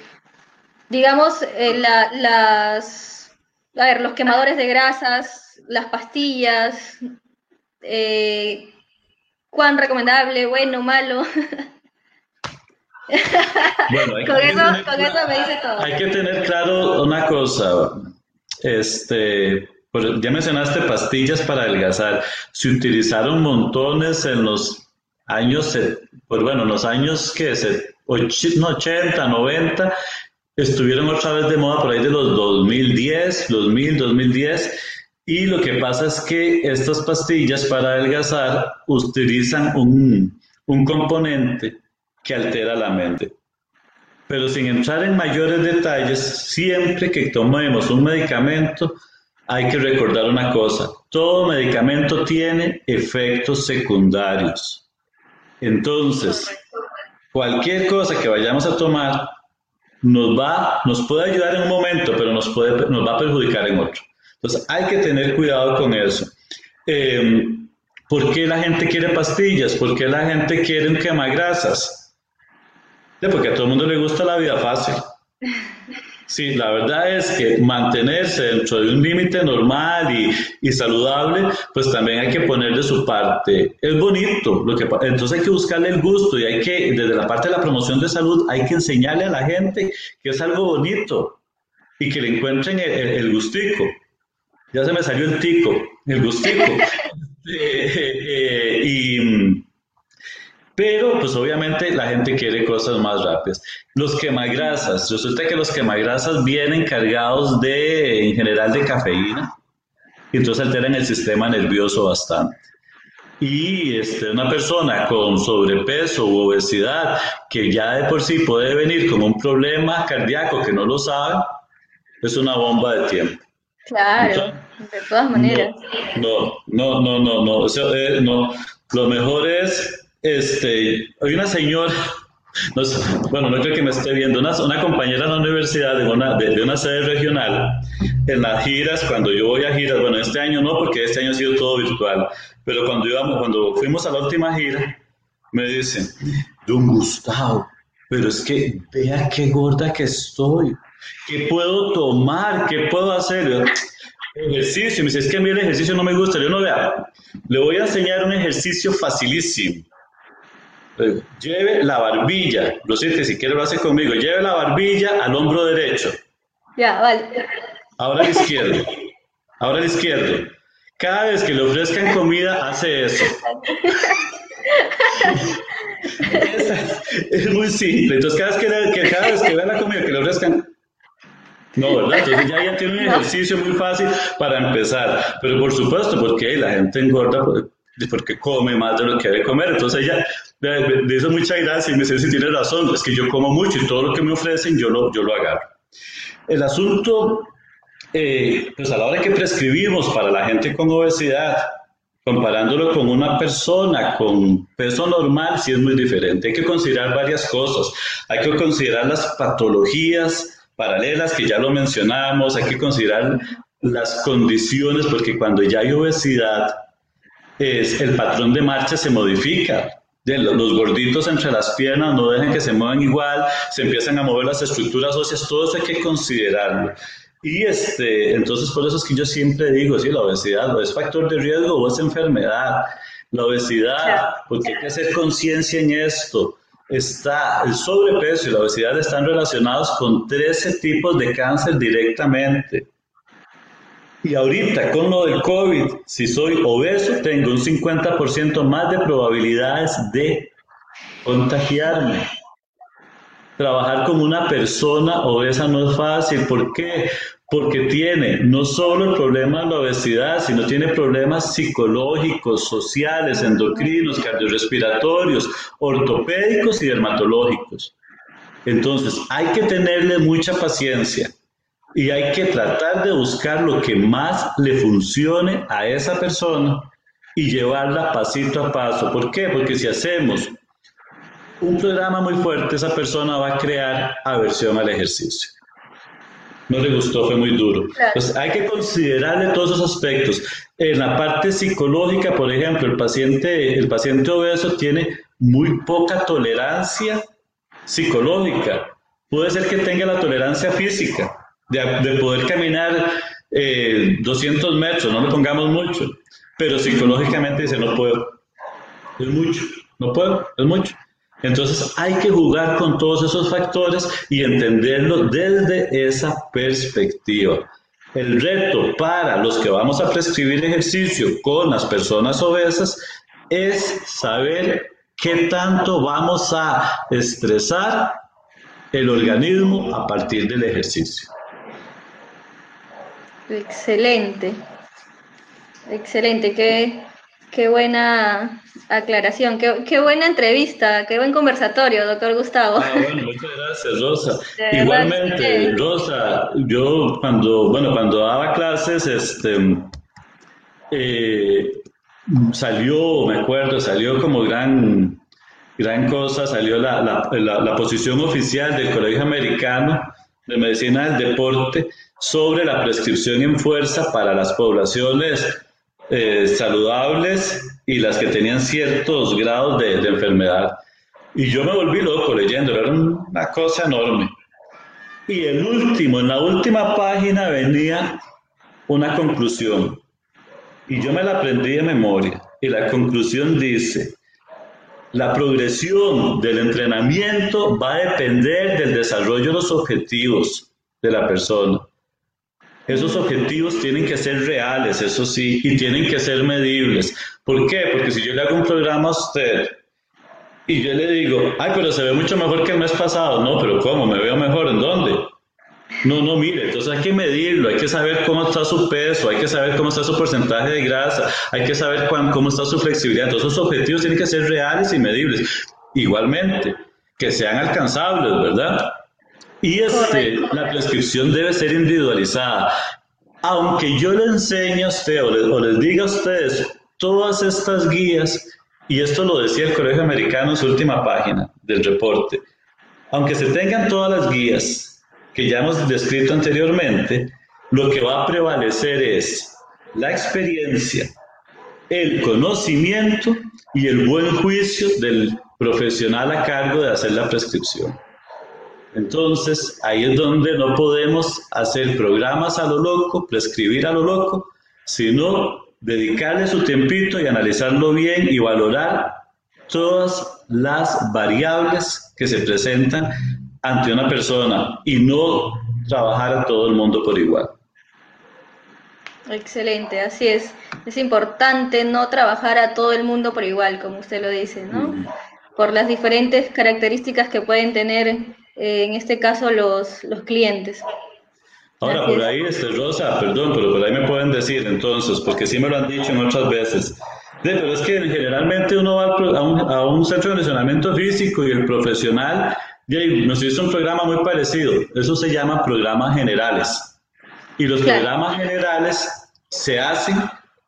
digamos, eh, las, a ver, los quemadores de grasas, las pastillas, eh, cuán recomendable, bueno, malo. Bueno, con, eso, con eso me dice todo. Hay que tener claro una cosa. Este, ya mencionaste pastillas para adelgazar. Se utilizaron montones en los años, pues bueno, los años que se, 80, 90, estuvieron otra vez de moda por ahí de los 2010, 2000, 2010. Y lo que pasa es que estas pastillas para adelgazar utilizan un, un componente que altera la mente. Pero sin entrar en mayores detalles, siempre que tomemos un medicamento, hay que recordar una cosa, todo medicamento tiene efectos secundarios. Entonces, cualquier cosa que vayamos a tomar nos va, nos puede ayudar en un momento, pero nos, puede, nos va a perjudicar en otro. Entonces, hay que tener cuidado con eso. Eh, ¿Por qué la gente quiere pastillas? ¿Por qué la gente quiere un quemagrasas? porque a todo el mundo le gusta la vida fácil. Sí, la verdad es que mantenerse dentro de un límite normal y, saludable, pues también hay que poner de su parte. Es bonito, lo que, entonces hay que buscarle el gusto y hay que, desde la parte de la promoción de salud, hay que enseñarle a la gente que es algo bonito y que le encuentren el, gustico. Ya se me salió el tico, el gustico. Eh, eh, y pero, pues obviamente la gente quiere cosas más rápidas. Los quemagrasas, resulta que los quemagrasas vienen cargados de, en general, de cafeína, y entonces alteran el sistema nervioso bastante. Y este, una persona con sobrepeso u obesidad, que ya de por sí puede venir con un problema cardíaco que no lo sabe, es una bomba de tiempo. Claro, de todas maneras. No, no, no, no, no, no, eh, no. Lo mejor es este, hay una señora, bueno, no creo que me esté viendo, una, una compañera de la universidad de una, de, una sede regional, en las giras, cuando yo voy a giras, bueno, este año no, porque este año ha sido todo virtual, pero cuando, íbamos, cuando fuimos a la última gira, me dicen, don Gustavo, pero es que vea qué gorda que estoy, ¿qué puedo tomar? ¿Qué puedo hacer? Ejercicio, me dice, es que a mí el ejercicio no me gusta, yo no vea, le voy a enseñar un ejercicio facilísimo Lleve la barbilla, Rosita, si quiere lo hace conmigo, lleve la barbilla al hombro derecho. Ya, vale. Ahora al izquierdo. Ahora al izquierdo. Cada vez que le ofrezcan comida, hace eso. es muy simple. Entonces, cada vez que, cada vez que vea la comida que le ofrezcan, no, ¿verdad? Entonces ya, ya tiene un ejercicio muy fácil para empezar. Pero por supuesto, porque la gente engorda porque come más de lo que debe comer. Entonces ella de eso muchas gracias y me dice si tiene razón, es que yo como mucho y todo lo que me ofrecen yo lo, yo lo agarro. El asunto, eh, pues a la hora que prescribimos para la gente con obesidad, comparándolo con una persona con peso normal, sí es muy diferente. Hay que considerar varias cosas. Hay que considerar las patologías paralelas que ya lo mencionamos, hay que considerar las condiciones, porque cuando ya hay obesidad, es, el patrón de marcha se modifica los gorditos entre las piernas no dejen que se muevan igual, se empiezan a mover las estructuras óseas, todo eso hay que considerarlo. Y este, entonces por eso es que yo siempre digo, sí, la obesidad es factor de riesgo o es enfermedad. La obesidad, porque hay que hacer conciencia en esto. Está el sobrepeso y la obesidad están relacionados con 13 tipos de cáncer directamente. Y ahorita con lo del COVID, si soy obeso, tengo un 50% más de probabilidades de contagiarme. Trabajar con una persona obesa no es fácil. ¿Por qué? Porque tiene no solo el problema de la obesidad, sino tiene problemas psicológicos, sociales, endocrinos, cardiorrespiratorios, ortopédicos y dermatológicos. Entonces, hay que tenerle mucha paciencia y hay que tratar de buscar lo que más le funcione a esa persona y llevarla pasito a paso. ¿Por qué? Porque si hacemos un programa muy fuerte, esa persona va a crear aversión al ejercicio. No le gustó, fue muy duro. Entonces hay que considerarle todos esos aspectos. En la parte psicológica, por ejemplo, el paciente, el paciente obeso tiene muy poca tolerancia psicológica. Puede ser que tenga la tolerancia física, de, poder caminar 200 eh, metros, no le pongamos mucho, pero psicológicamente dice, no puedo, es mucho, no puedo, es mucho. Entonces hay que jugar con todos esos factores y entenderlo desde esa perspectiva. El reto para los que vamos a prescribir ejercicio con las personas obesas es saber qué tanto vamos a estresar el organismo a partir del ejercicio. Excelente, excelente, qué, qué buena aclaración, qué, buena entrevista, qué buen conversatorio, doctor Gustavo. Ah, bueno, muchas gracias, Rosa. Igualmente, Rosa, yo cuando, bueno, cuando daba clases, este, eh, salió, me acuerdo, salió como gran, gran cosa, salió la, la, la posición oficial del Colegio Americano de Medicina del Deporte sobre la prescripción en fuerza para las poblaciones eh, saludables y las que tenían ciertos grados de, enfermedad. Y yo me volví loco leyendo, era una cosa enorme. Y el último, en la última página venía una conclusión. Y yo me la aprendí de memoria. Y la conclusión dice, la progresión del entrenamiento va a depender del desarrollo de los objetivos de la persona. Esos objetivos tienen que ser reales, eso sí, y tienen que ser medibles. ¿Por qué? Porque si yo le hago un programa a usted y yo le digo, ay, pero se ve mucho mejor que el mes pasado, no, pero ¿cómo? ¿Me veo mejor? ¿En dónde? No, no, mire, entonces hay que medirlo, hay que saber cómo está su peso, hay que saber cómo está su porcentaje de grasa, hay que saber cómo está su flexibilidad. Entonces esos objetivos tienen que ser reales y medibles. Igualmente, que sean alcanzables, ¿verdad? Y este, la prescripción debe ser individualizada. Aunque yo le enseñe a usted o, les diga a ustedes todas estas guías, y esto lo decía el Colegio Americano en su última página del reporte, aunque se tengan todas las guías que ya hemos descrito anteriormente, lo que va a prevalecer es la experiencia, el conocimiento y el buen juicio del profesional a cargo de hacer la prescripción. Entonces, ahí es donde no podemos hacer programas a lo loco, prescribir a lo loco, sino dedicarle su tiempito y analizarlo bien y valorar todas las variables que se presentan ante una persona y no trabajar a todo el mundo por igual. Excelente, así es. Es importante no trabajar a todo el mundo por igual, como usted lo dice, ¿no? Por las diferentes características que pueden tener eh, en este caso los, los clientes. Ahora, por ahí, este, Rosa, perdón, pero por ahí me pueden decir entonces, porque sí me lo han dicho en otras veces. pero es que generalmente uno va a un, a un centro de entrenamiento físico y el profesional nos hizo un programa muy parecido. Eso se llama programas generales. Y los programas generales se hacen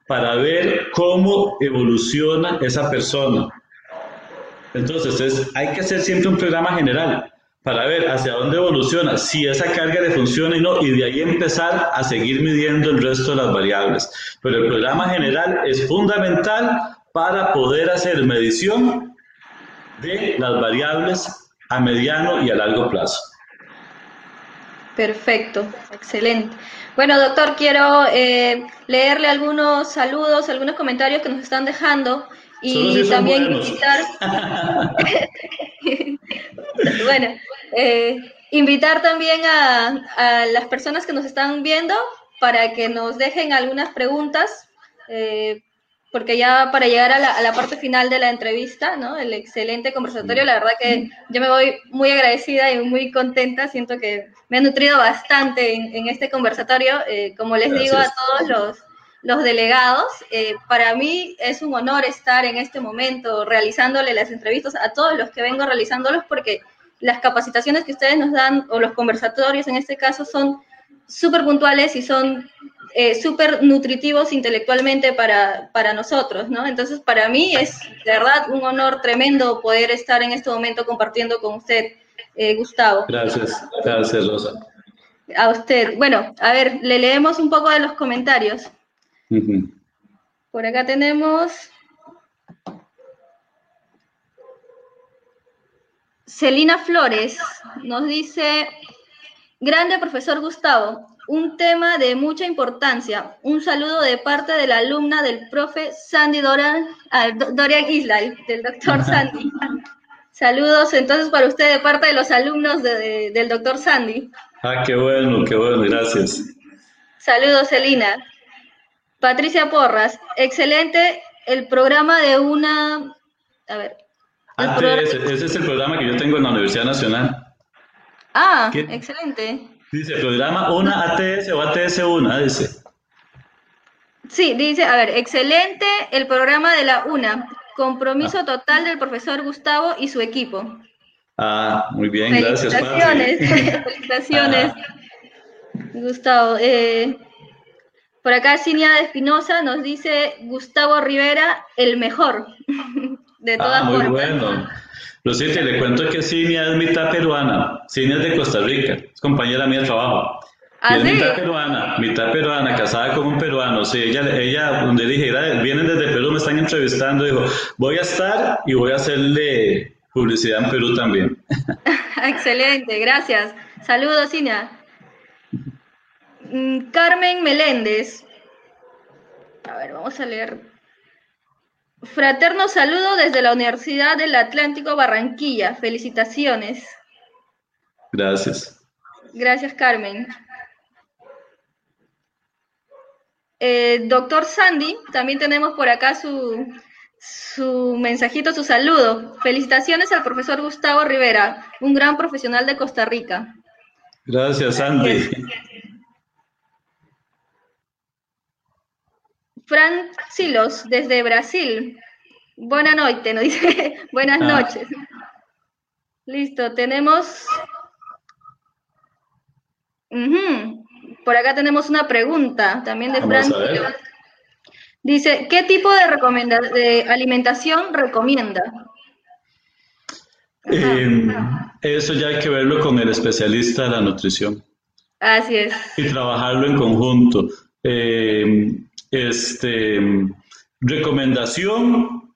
para ver cómo evoluciona esa persona. Entonces, hay que hacer siempre un programa general para ver hacia dónde evoluciona, si esa carga le funciona y no, y de ahí empezar a seguir midiendo el resto de las variables. Pero el programa general es fundamental para poder hacer medición de las variables a mediano y a largo plazo. Perfecto, excelente. Bueno, doctor, quiero eh, leerle algunos saludos, algunos comentarios que nos están dejando y también invitar, bueno, eh, invitar también a, las personas que nos están viendo para que nos dejen algunas preguntas, eh, porque ya para llegar a la, parte final de la entrevista, ¿no? El excelente conversatorio, la verdad que yo me voy muy agradecida y muy contenta, siento que me ha nutrido bastante en, este conversatorio, eh, como les digo a todos los, los delegados, eh, para mí es un honor estar en este momento realizándole las entrevistas a todos los que vengo realizándolos, porque las capacitaciones que ustedes nos dan, o los conversatorios en este caso, son súper puntuales y son eh, súper nutritivos intelectualmente para, para, nosotros, ¿no? Entonces, para mí es de verdad un honor tremendo poder estar en este momento compartiendo con usted, eh, Gustavo. Gracias, gracias, Rosa. A usted. Bueno, a ver, le leemos un poco de los comentarios. Por acá tenemos... Celina Flores nos dice, grande profesor Gustavo, un tema de mucha importancia. Un saludo de parte de la alumna del profe Sandy Dorian, ah, Dorian del doctor Sandy. Saludos entonces para usted de parte de los alumnos del doctor Sandy. Ah, qué bueno, qué bueno, gracias. Saludos, Celina. Patricia Porras, excelente el programa de una... A ver. Ah, ese, es el programa que yo tengo en la Universidad Nacional. Ah, excelente. Dice, programa una ATS o ATS1, dice. Sí, dice, a ver, excelente el programa de la UNA. Compromiso ah. total del profesor Gustavo y su equipo. Ah, muy bien, gracias. Felicitaciones, felicitaciones, Gustavo. Eh, por acá Cinia de Espinosa nos dice Gustavo Rivera, el mejor. de todas ah, muy bueno. Lo siento, le cuento que Cinia es mitad peruana. Cinia es de Costa Rica, es compañera mía de trabajo. ¿Ah, es mitad peruana, mitad peruana, casada con un peruano. Sí, ella, ella donde dije, vienen desde Perú, me están entrevistando, dijo, voy a estar y voy a hacerle publicidad en Perú también. Excelente, gracias. Saludos, Cinia. Mm, Carmen Meléndez. A ver, vamos a leer Fraterno saludo desde la Universidad del Atlántico Barranquilla. Felicitaciones. Gracias. Gracias, Carmen. Eh, doctor Sandy, también tenemos por acá su, su mensajito, su saludo. Felicitaciones al profesor Gustavo Rivera, un gran profesional de Costa Rica. Gracias, Sandy. Frank Silos, desde Brasil. Buenas noches, nos dice. Buenas ah. noches. Listo, tenemos. Por acá tenemos una pregunta también de Frank. Dice, ¿qué tipo de, de alimentación recomienda? Em, eso ya hay que verlo con el especialista de la nutrición. Así es. Y trabajarlo en conjunto. Eh, este, recomendación,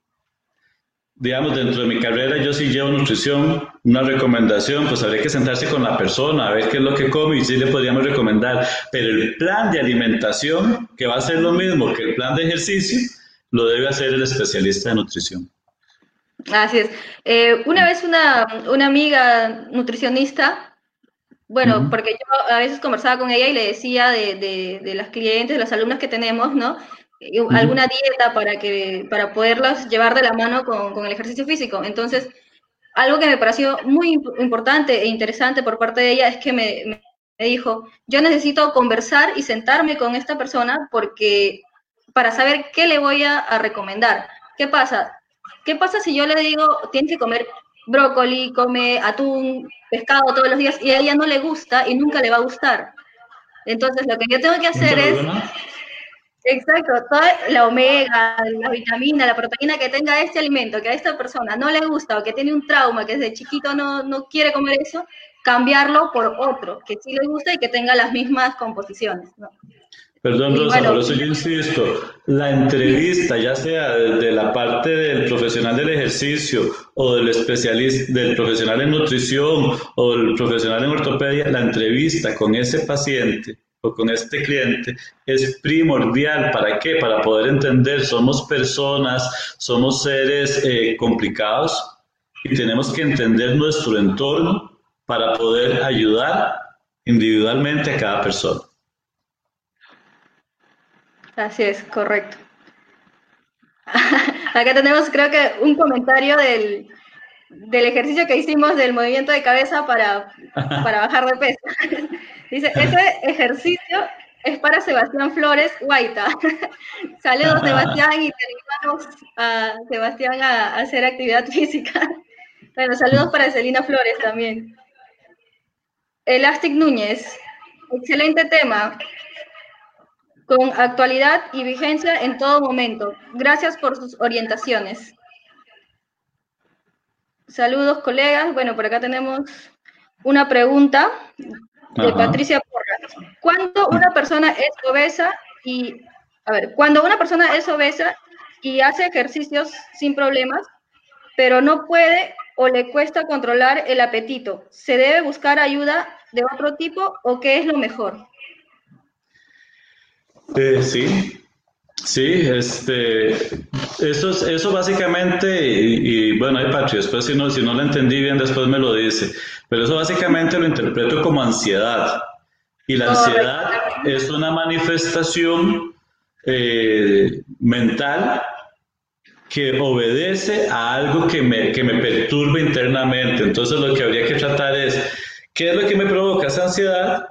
digamos, dentro de mi carrera yo sí llevo nutrición, una recomendación, pues habría que sentarse con la persona, a ver qué es lo que come y sí le podríamos recomendar, pero el plan de alimentación, que va a ser lo mismo que el plan de ejercicio, lo debe hacer el especialista de nutrición. Así es. Eh, una vez una, una amiga nutricionista bueno, porque yo a veces conversaba con ella y le decía de, de, de las clientes, de las alumnas que tenemos, ¿no? Alguna dieta para, que, para poderlas llevar de la mano con, con el ejercicio físico. Entonces, algo que me pareció muy importante e interesante por parte de ella es que me, me dijo, yo necesito conversar y sentarme con esta persona porque para saber qué le voy a, a recomendar. ¿Qué pasa? ¿Qué pasa si yo le digo, tienes que comer brócoli, come atún, pescado todos los días y a ella no le gusta y nunca le va a gustar. Entonces lo que yo tengo que hacer es... Exacto, toda la omega, la vitamina, la proteína que tenga este alimento, que a esta persona no le gusta o que tiene un trauma, que desde chiquito no, no quiere comer eso, cambiarlo por otro, que sí le gusta y que tenga las mismas composiciones. ¿no? Perdón, Rosa, por eso yo insisto, la entrevista, ya sea de la parte del profesional del ejercicio o del especialista, del profesional en nutrición o del profesional en ortopedia, la entrevista con ese paciente o con este cliente es primordial. ¿Para qué? Para poder entender, somos personas, somos seres eh, complicados y tenemos que entender nuestro entorno para poder ayudar individualmente a cada persona. Así es, correcto. Acá tenemos creo que un comentario del, del ejercicio que hicimos del movimiento de cabeza para, para bajar de peso. Dice, ese ejercicio es para Sebastián Flores Guaita. Saludos Sebastián y te animamos a Sebastián a, hacer actividad física. Bueno, saludos para Celina Flores también. Elastic Núñez, excelente tema, con actualidad y vigencia en todo momento. Gracias por sus orientaciones. Saludos, colegas. Bueno, por acá tenemos una pregunta de Patricia Porras. Cuando una persona es obesa y, a ver, cuando una persona es obesa y hace ejercicios sin problemas, pero no puede o le cuesta controlar el apetito, ¿se debe buscar ayuda de otro tipo o qué es lo mejor? Eh, sí, Sí, este, eso, eso básicamente, y, bueno, hay Patri, después si no, si no lo entendí bien, después me lo dice, pero eso básicamente lo interpreto como ansiedad. Y la ansiedad es una manifestación eh, mental que obedece a algo que me, que me perturba internamente. Entonces lo que habría que tratar es, ¿qué es lo que me provoca esa ansiedad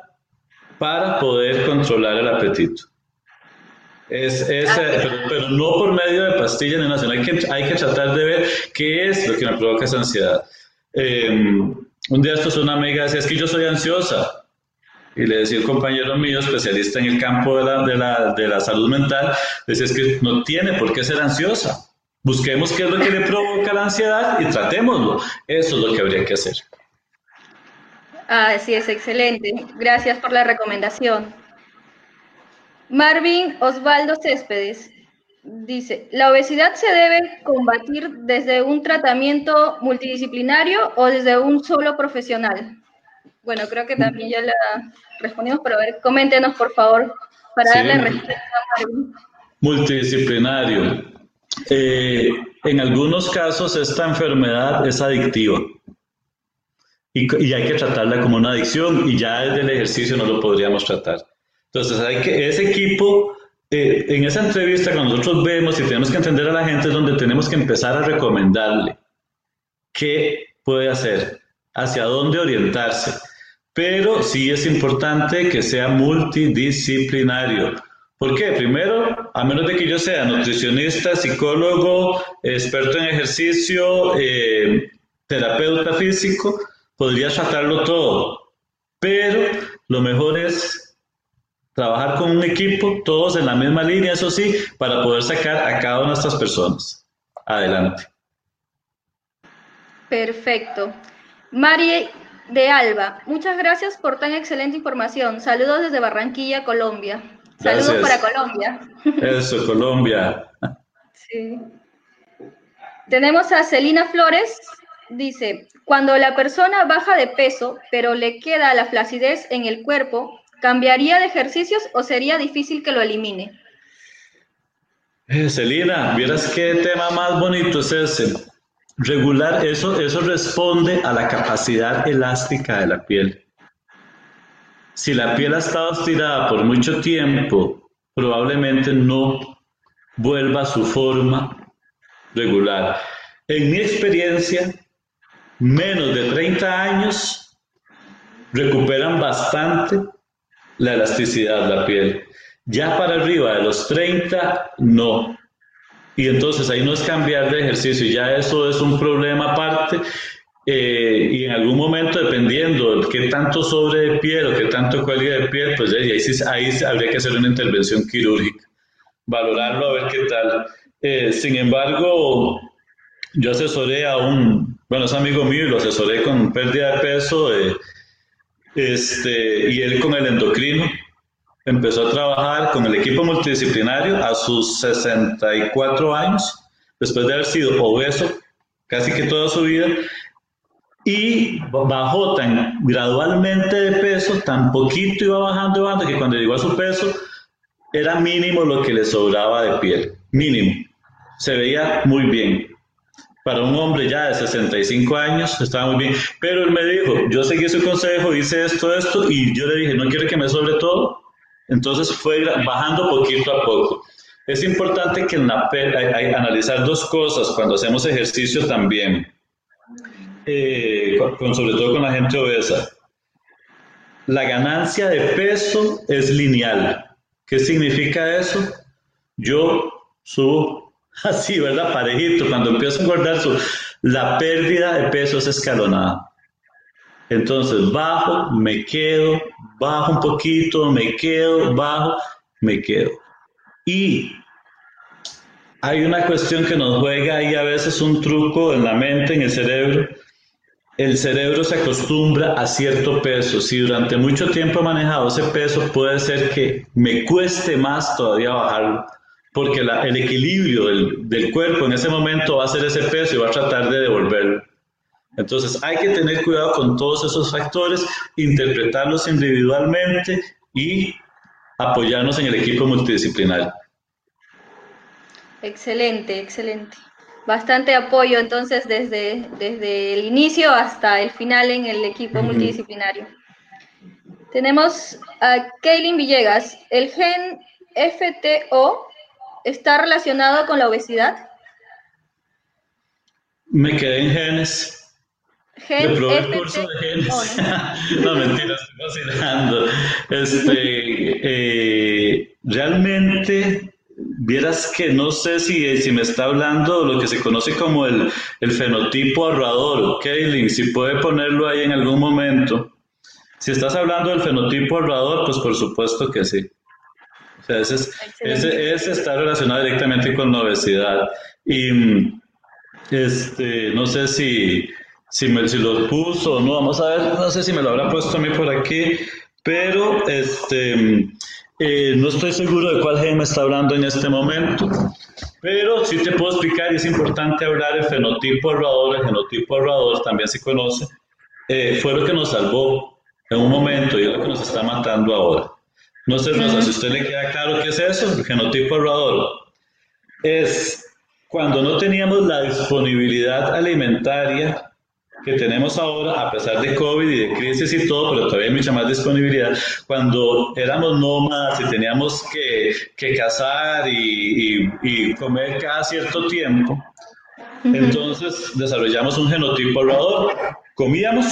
para poder controlar el apetito? Es, es ah, pero, no por medio de pastillas ni sino hay que, hay que tratar de ver qué es lo que me provoca esa ansiedad. Em, un día esto es una amiga decía, es que yo soy ansiosa. Y le decía un compañero mío, especialista en el campo de la, de la, de la salud mental, decía, es que no tiene por qué ser ansiosa. Busquemos qué es lo que le provoca la ansiedad y tratémoslo. Eso es lo que habría que hacer. Ah, sí, es excelente. Gracias por la recomendación. Marvin Osvaldo Céspedes dice, ¿la obesidad se debe combatir desde un tratamiento multidisciplinario o desde un solo profesional? Bueno, creo que también ya la respondimos, pero a ver, coméntenos por favor para darle respuesta a Marvin. Multidisciplinario. Eh, en algunos casos esta enfermedad es adictiva y, y hay que tratarla como una adicción y ya desde el ejercicio no lo podríamos tratar. Entonces, hay que, ese equipo, eh, en esa entrevista cuando nosotros vemos y tenemos que entender a la gente es donde tenemos que empezar a recomendarle qué puede hacer, hacia dónde orientarse. Pero sí es importante que sea multidisciplinario. ¿Por qué? Primero, a menos de que yo sea nutricionista, psicólogo, experto en ejercicio, eh, terapeuta físico, podría tratarlo todo. Pero lo mejor es trabajar con un equipo, todos en la misma línea, eso sí, para poder sacar a cada una de estas personas. Adelante. Perfecto. Mari de Alba, muchas gracias por tan excelente información. Saludos desde Barranquilla, Colombia. Saludos para Colombia. Eso, Colombia. Sí. Tenemos a Celina Flores, dice, cuando la persona baja de peso, pero le queda la flacidez en el cuerpo, ¿Cambiaría de ejercicios o sería difícil que lo elimine? Eh, vieras qué tema más bonito es ese. Regular, eso, eso responde a la capacidad elástica de la piel. Si la piel ha estado estirada por mucho tiempo, probablemente no vuelva a su forma regular. En mi experiencia, menos de 30 años recuperan bastante la elasticidad la piel. Ya para arriba de los 30, no. Y entonces ahí no es cambiar de ejercicio, ya eso es un problema aparte. Eh, y en algún momento, dependiendo de qué tanto sobre de piel o qué tanto cuelgue de piel, pues ahí, ahí habría que hacer una intervención quirúrgica, valorarlo a ver qué tal. Eh, sin embargo, yo asesoré a un, bueno, es amigo mío y lo asesoré con pérdida de peso. Eh, este, y él con el endocrino empezó a trabajar con el equipo multidisciplinario a sus 64 años, después de haber sido obeso casi que toda su vida, y bajó tan gradualmente de peso, tan poquito iba bajando, bajando, que cuando llegó a su peso era mínimo lo que le sobraba de piel, mínimo. Se veía muy bien para un hombre ya de 65 años, estaba muy bien. Pero él me dijo, yo seguí su consejo, hice esto, esto, y yo le dije, no quiero que me sobre todo. Entonces fue bajando poquito a poco. Es importante que en la, hay, analizar dos cosas cuando hacemos ejercicio también, eh, con, sobre todo con la gente obesa. La ganancia de peso es lineal. ¿Qué significa eso? Yo subo así, ¿verdad? Parejito. Cuando empiezo a engordar, su, la pérdida de peso es escalonada. Entonces bajo, me quedo, bajo un poquito, me quedo, bajo, me quedo. Y hay una cuestión que nos juega ahí a veces un truco en la mente, en el cerebro. El cerebro se acostumbra a cierto peso. Si durante mucho tiempo he manejado ese peso, puede ser que me cueste más todavía bajarlo, porque el equilibrio del, del cuerpo en ese momento va a ser ese peso y va a tratar de devolverlo. Entonces hay que tener cuidado con todos esos factores, interpretarlos individualmente y apoyarnos en el equipo multidisciplinario. Excelente, excelente. Bastante apoyo entonces desde, desde el inicio hasta el final en el equipo multidisciplinario. Tenemos a Kaylin Villegas. ¿El gen FTO está relacionado con la obesidad? Me quedé en genes. Gen probé el curso de genes. no, mentira, estoy vacilando. Este, eh, realmente, vieras que no sé si, si me está hablando lo que se conoce como el, el fenotipo ahorrador. Kaylin, si puede ponerlo ahí en algún momento. Si estás hablando del fenotipo ahorrador, pues por supuesto que sí. Sea, ese, es, ese, ese está relacionado directamente con la obesidad. Y este, no sé si, si, me, si lo puso o no, vamos a ver, no sé si me lo habrá puesto a mí por aquí, pero este, eh, no estoy seguro de cuál gen me está hablando en este momento, pero sí te puedo explicar y es importante hablar del fenotipo ahorrador, el genotipo ahorrador también se conoce, eh, fue lo que nos salvó en un momento y es lo que nos está matando ahora. No sé, Rosa, si a usted le queda claro qué es eso, el genotipo ahorrador. Es cuando no teníamos la disponibilidad alimentaria que tenemos ahora, a pesar de COVID y de crisis y todo, pero todavía hay mucha más disponibilidad, cuando éramos nómadas y teníamos que, que cazar y, y, comer cada cierto tiempo, entonces desarrollamos un genotipo ahorrador. Comíamos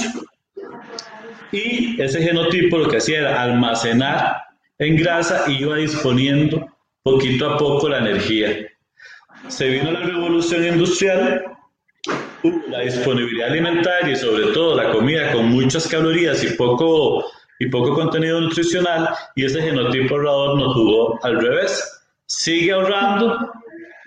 y ese genotipo lo que hacía era almacenar en grasa y iba disponiendo poquito a poco la energía. Se vino la revolución industrial la disponibilidad alimentaria y sobre todo la comida con muchas calorías y poco, y poco contenido nutricional y ese genotipo ahorrador nos jugó al revés. Sigue ahorrando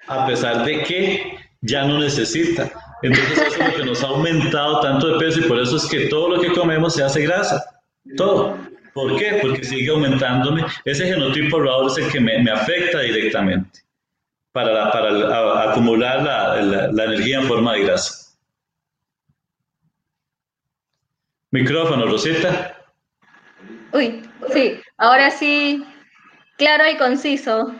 a pesar de que ya no necesita. Entonces eso es lo que nos ha aumentado tanto de peso y por eso es que todo lo que comemos se hace grasa. Todo. ¿Por qué? Porque sigue aumentándome. Ese genotipo ahorrador es el que me, me afecta directamente para, para acumular la, la energía en forma de grasa. Micrófono, Rosita. Uy, sí, ahora sí, claro y conciso.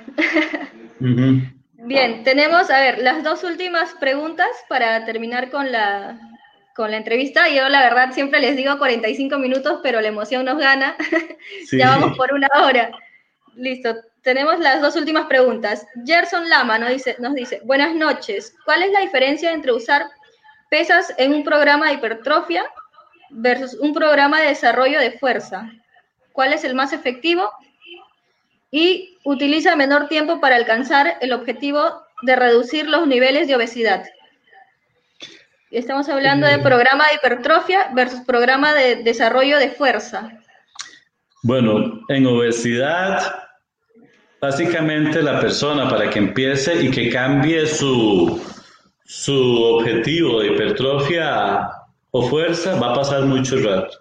Bien, tenemos, a ver, las dos últimas preguntas para terminar con la, con la entrevista. Yo la verdad siempre les digo 45 minutos, pero la emoción nos gana. ya vamos por una hora. Listo, tenemos las dos últimas preguntas. Gerson Lama nos dice, nos dice, buenas noches, ¿cuál es la diferencia entre usar pesas en un programa de hipertrofia versus un programa de desarrollo de fuerza. ¿Cuál es el más efectivo? Y utiliza menor tiempo para alcanzar el objetivo de reducir los niveles de obesidad. Estamos hablando de programa de hipertrofia versus programa de desarrollo de fuerza. Bueno, en obesidad, básicamente la persona para que empiece y que cambie su, su objetivo de hipertrofia o fuerza, va a pasar mucho rato.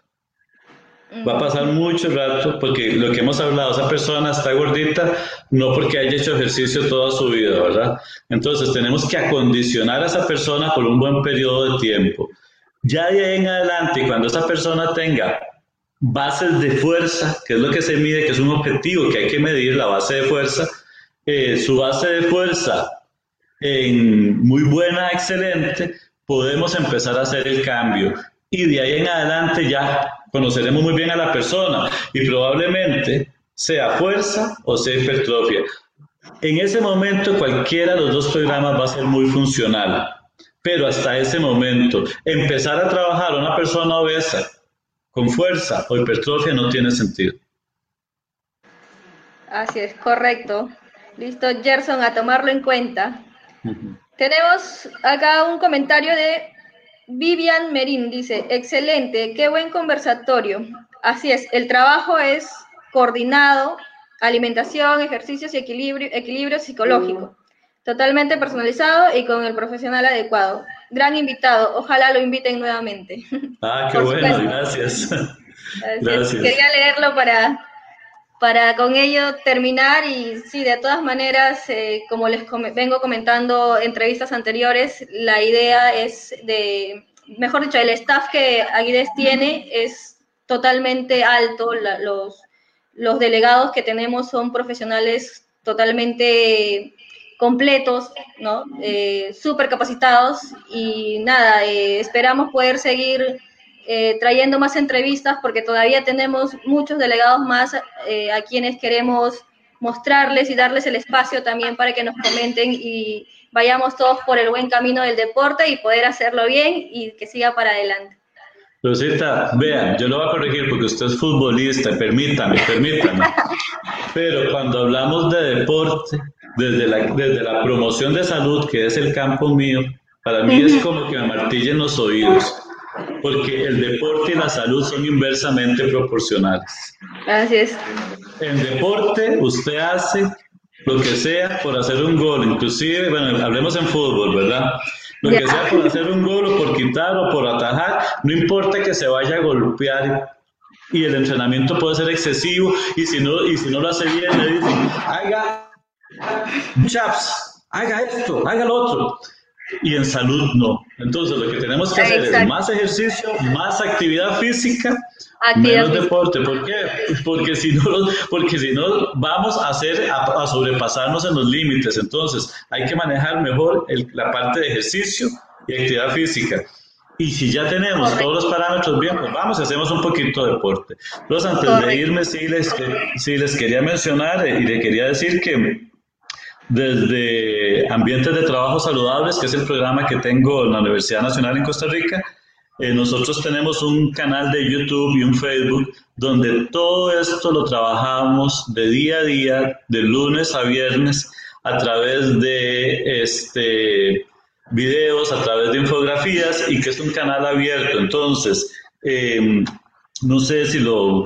Va a pasar mucho rato porque lo que hemos hablado, esa persona está gordita no porque haya hecho ejercicio toda su vida, ¿verdad? Entonces tenemos que acondicionar a esa persona por un buen periodo de tiempo. Ya de ahí en adelante, cuando esa persona tenga bases de fuerza, que es lo que se mide, que es un objetivo que hay que medir, la base de fuerza, eh, su base de fuerza en muy buena, excelente, podemos empezar a hacer el cambio. Y de ahí en adelante ya conoceremos muy bien a la persona y probablemente sea fuerza o sea hipertrofia. En ese momento cualquiera de los dos programas va a ser muy funcional, pero hasta ese momento empezar a trabajar a una persona obesa con fuerza o hipertrofia no tiene sentido. Así es, correcto. Listo, Gerson, a tomarlo en cuenta. Tenemos acá un comentario de Vivian Merín, dice, excelente, qué buen conversatorio. Así es, el trabajo es coordinado, alimentación, ejercicios y equilibrio, equilibrio psicológico, totalmente personalizado y con el profesional adecuado. Gran invitado, ojalá lo inviten nuevamente. Ah, qué bueno, gracias. gracias. Quería leerlo para, para con ello terminar y sí, de todas maneras, eh, como les vengo comentando entrevistas anteriores, la idea es de, mejor dicho, el staff que Aguides tiene es totalmente alto, los, los delegados que tenemos son profesionales totalmente completos, ¿no? Eh, súper capacitados y nada, eh, esperamos poder seguir eh, trayendo más entrevistas porque todavía tenemos muchos delegados más a quienes queremos mostrarles y darles el espacio también para que nos comenten y vayamos todos por el buen camino del deporte y poder hacerlo bien y que siga para adelante. Rosita, vean, yo lo voy a corregir porque usted es futbolista, permítame, permítame. Pero cuando hablamos de deporte, desde la, desde la promoción de salud, que es el campo mío, para mí es como que me martillen los oídos, porque el deporte y la salud son inversamente proporcionales. Así es. En deporte, usted hace lo que sea por hacer un gol, inclusive, bueno, hablemos en fútbol, ¿verdad? Lo que sea por hacer un gol o por quitar o por atajar, no importa que se vaya a golpear y el entrenamiento puede ser excesivo y si no, y si no lo hace bien le dicen, haga chaps, haga esto, haga lo otro. Y en salud no. Entonces lo que tenemos que hacer es más ejercicio, más actividad física, menos deporte. ¿Por qué? Porque si no, porque si no vamos a hacer a, sobrepasarnos en los límites. Entonces hay que manejar mejor la parte de ejercicio y actividad física. Y si ya tenemos todos los parámetros bien, pues vamos, hacemos un poquito de deporte. Entonces, antes de irme, sí les, sí les quería mencionar y le quería decir que desde Ambientes de Trabajo Saludables, que es el programa que tengo en la Universidad Nacional en Costa Rica. Eh, nosotros tenemos un canal de YouTube y un Facebook donde todo esto lo trabajamos de día a día, de lunes a viernes, a través de este, videos, a través de infografías y que es un canal abierto. Entonces, em, no sé si lo,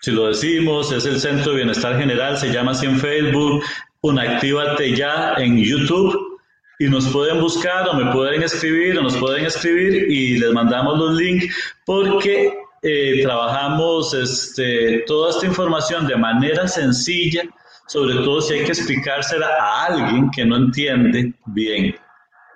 si lo decimos, es el Centro de Bienestar General, se llama así en Facebook, Unactívate ya en YouTube y nos pueden buscar o me pueden escribir o nos pueden escribir y les mandamos los links porque eh, trabajamos este, toda esta información de manera sencilla, sobre todo si hay que explicársela a alguien que no entiende bien.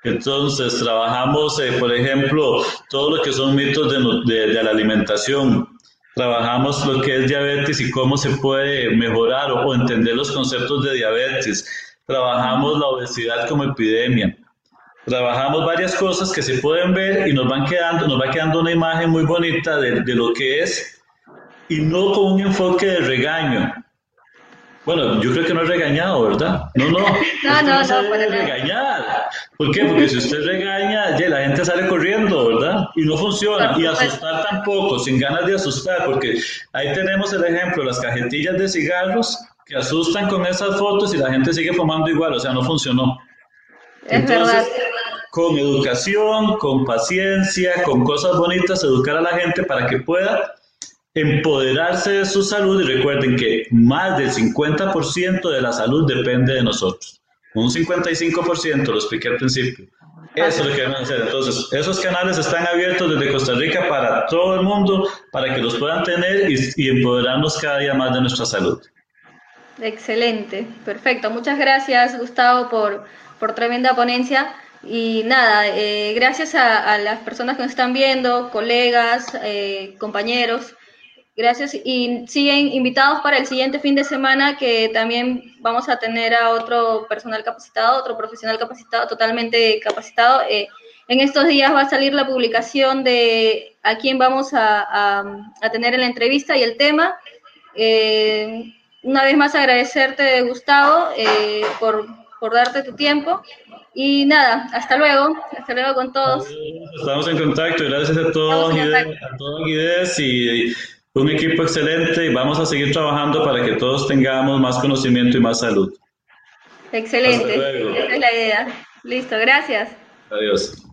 Entonces, trabajamos, eh, por ejemplo, todo lo que son mitos de, de la alimentación, Trabajamos lo que es diabetes y cómo se puede mejorar o, entender los conceptos de diabetes. Trabajamos la obesidad como epidemia. Trabajamos varias cosas que se pueden ver y nos van quedando, nos va quedando una imagen muy bonita de, de lo que es y no con un enfoque de regaño, bueno, yo creo que no es regañado, ¿verdad? No, no. no, no, no, no regañar. ¿Por qué? Porque si usted regaña, ya la gente sale corriendo, ¿verdad? Y no funciona. Y asustar tampoco, sin ganas de asustar, porque ahí tenemos el ejemplo, las cajetillas de cigarros que asustan con esas fotos y la gente sigue fumando igual, o sea, no funcionó. Es verdad. Con educación, con paciencia, con cosas bonitas, educar a la gente para que pueda empoderarse de su salud y recuerden que más del 50% de la salud depende de nosotros. Un 55%, lo expliqué al principio. Eso es lo que deben hacer. Entonces, esos canales están abiertos desde Costa Rica para todo el mundo, para que los puedan tener y, empoderarnos cada día más de nuestra salud. Excelente, perfecto. Muchas gracias, Gustavo, por, por tremenda ponencia. Y nada, eh, gracias a, las personas que nos están viendo, colegas, eh, compañeros. Gracias y siguen invitados para el siguiente fin de semana que también vamos a tener a otro personal capacitado, otro profesional capacitado, totalmente capacitado. Eh, en estos días va a salir la publicación de a quién vamos a, tener en la entrevista y el tema. Eh, una vez más agradecerte, Gustavo, eh, por, por darte tu tiempo. Y nada, hasta luego, hasta luego con todos. Estamos en contacto, gracias a todos, a todos y un equipo excelente y vamos a seguir trabajando para que todos tengamos más conocimiento y más salud. Excelente, esa es la idea. Listo, gracias. Adiós.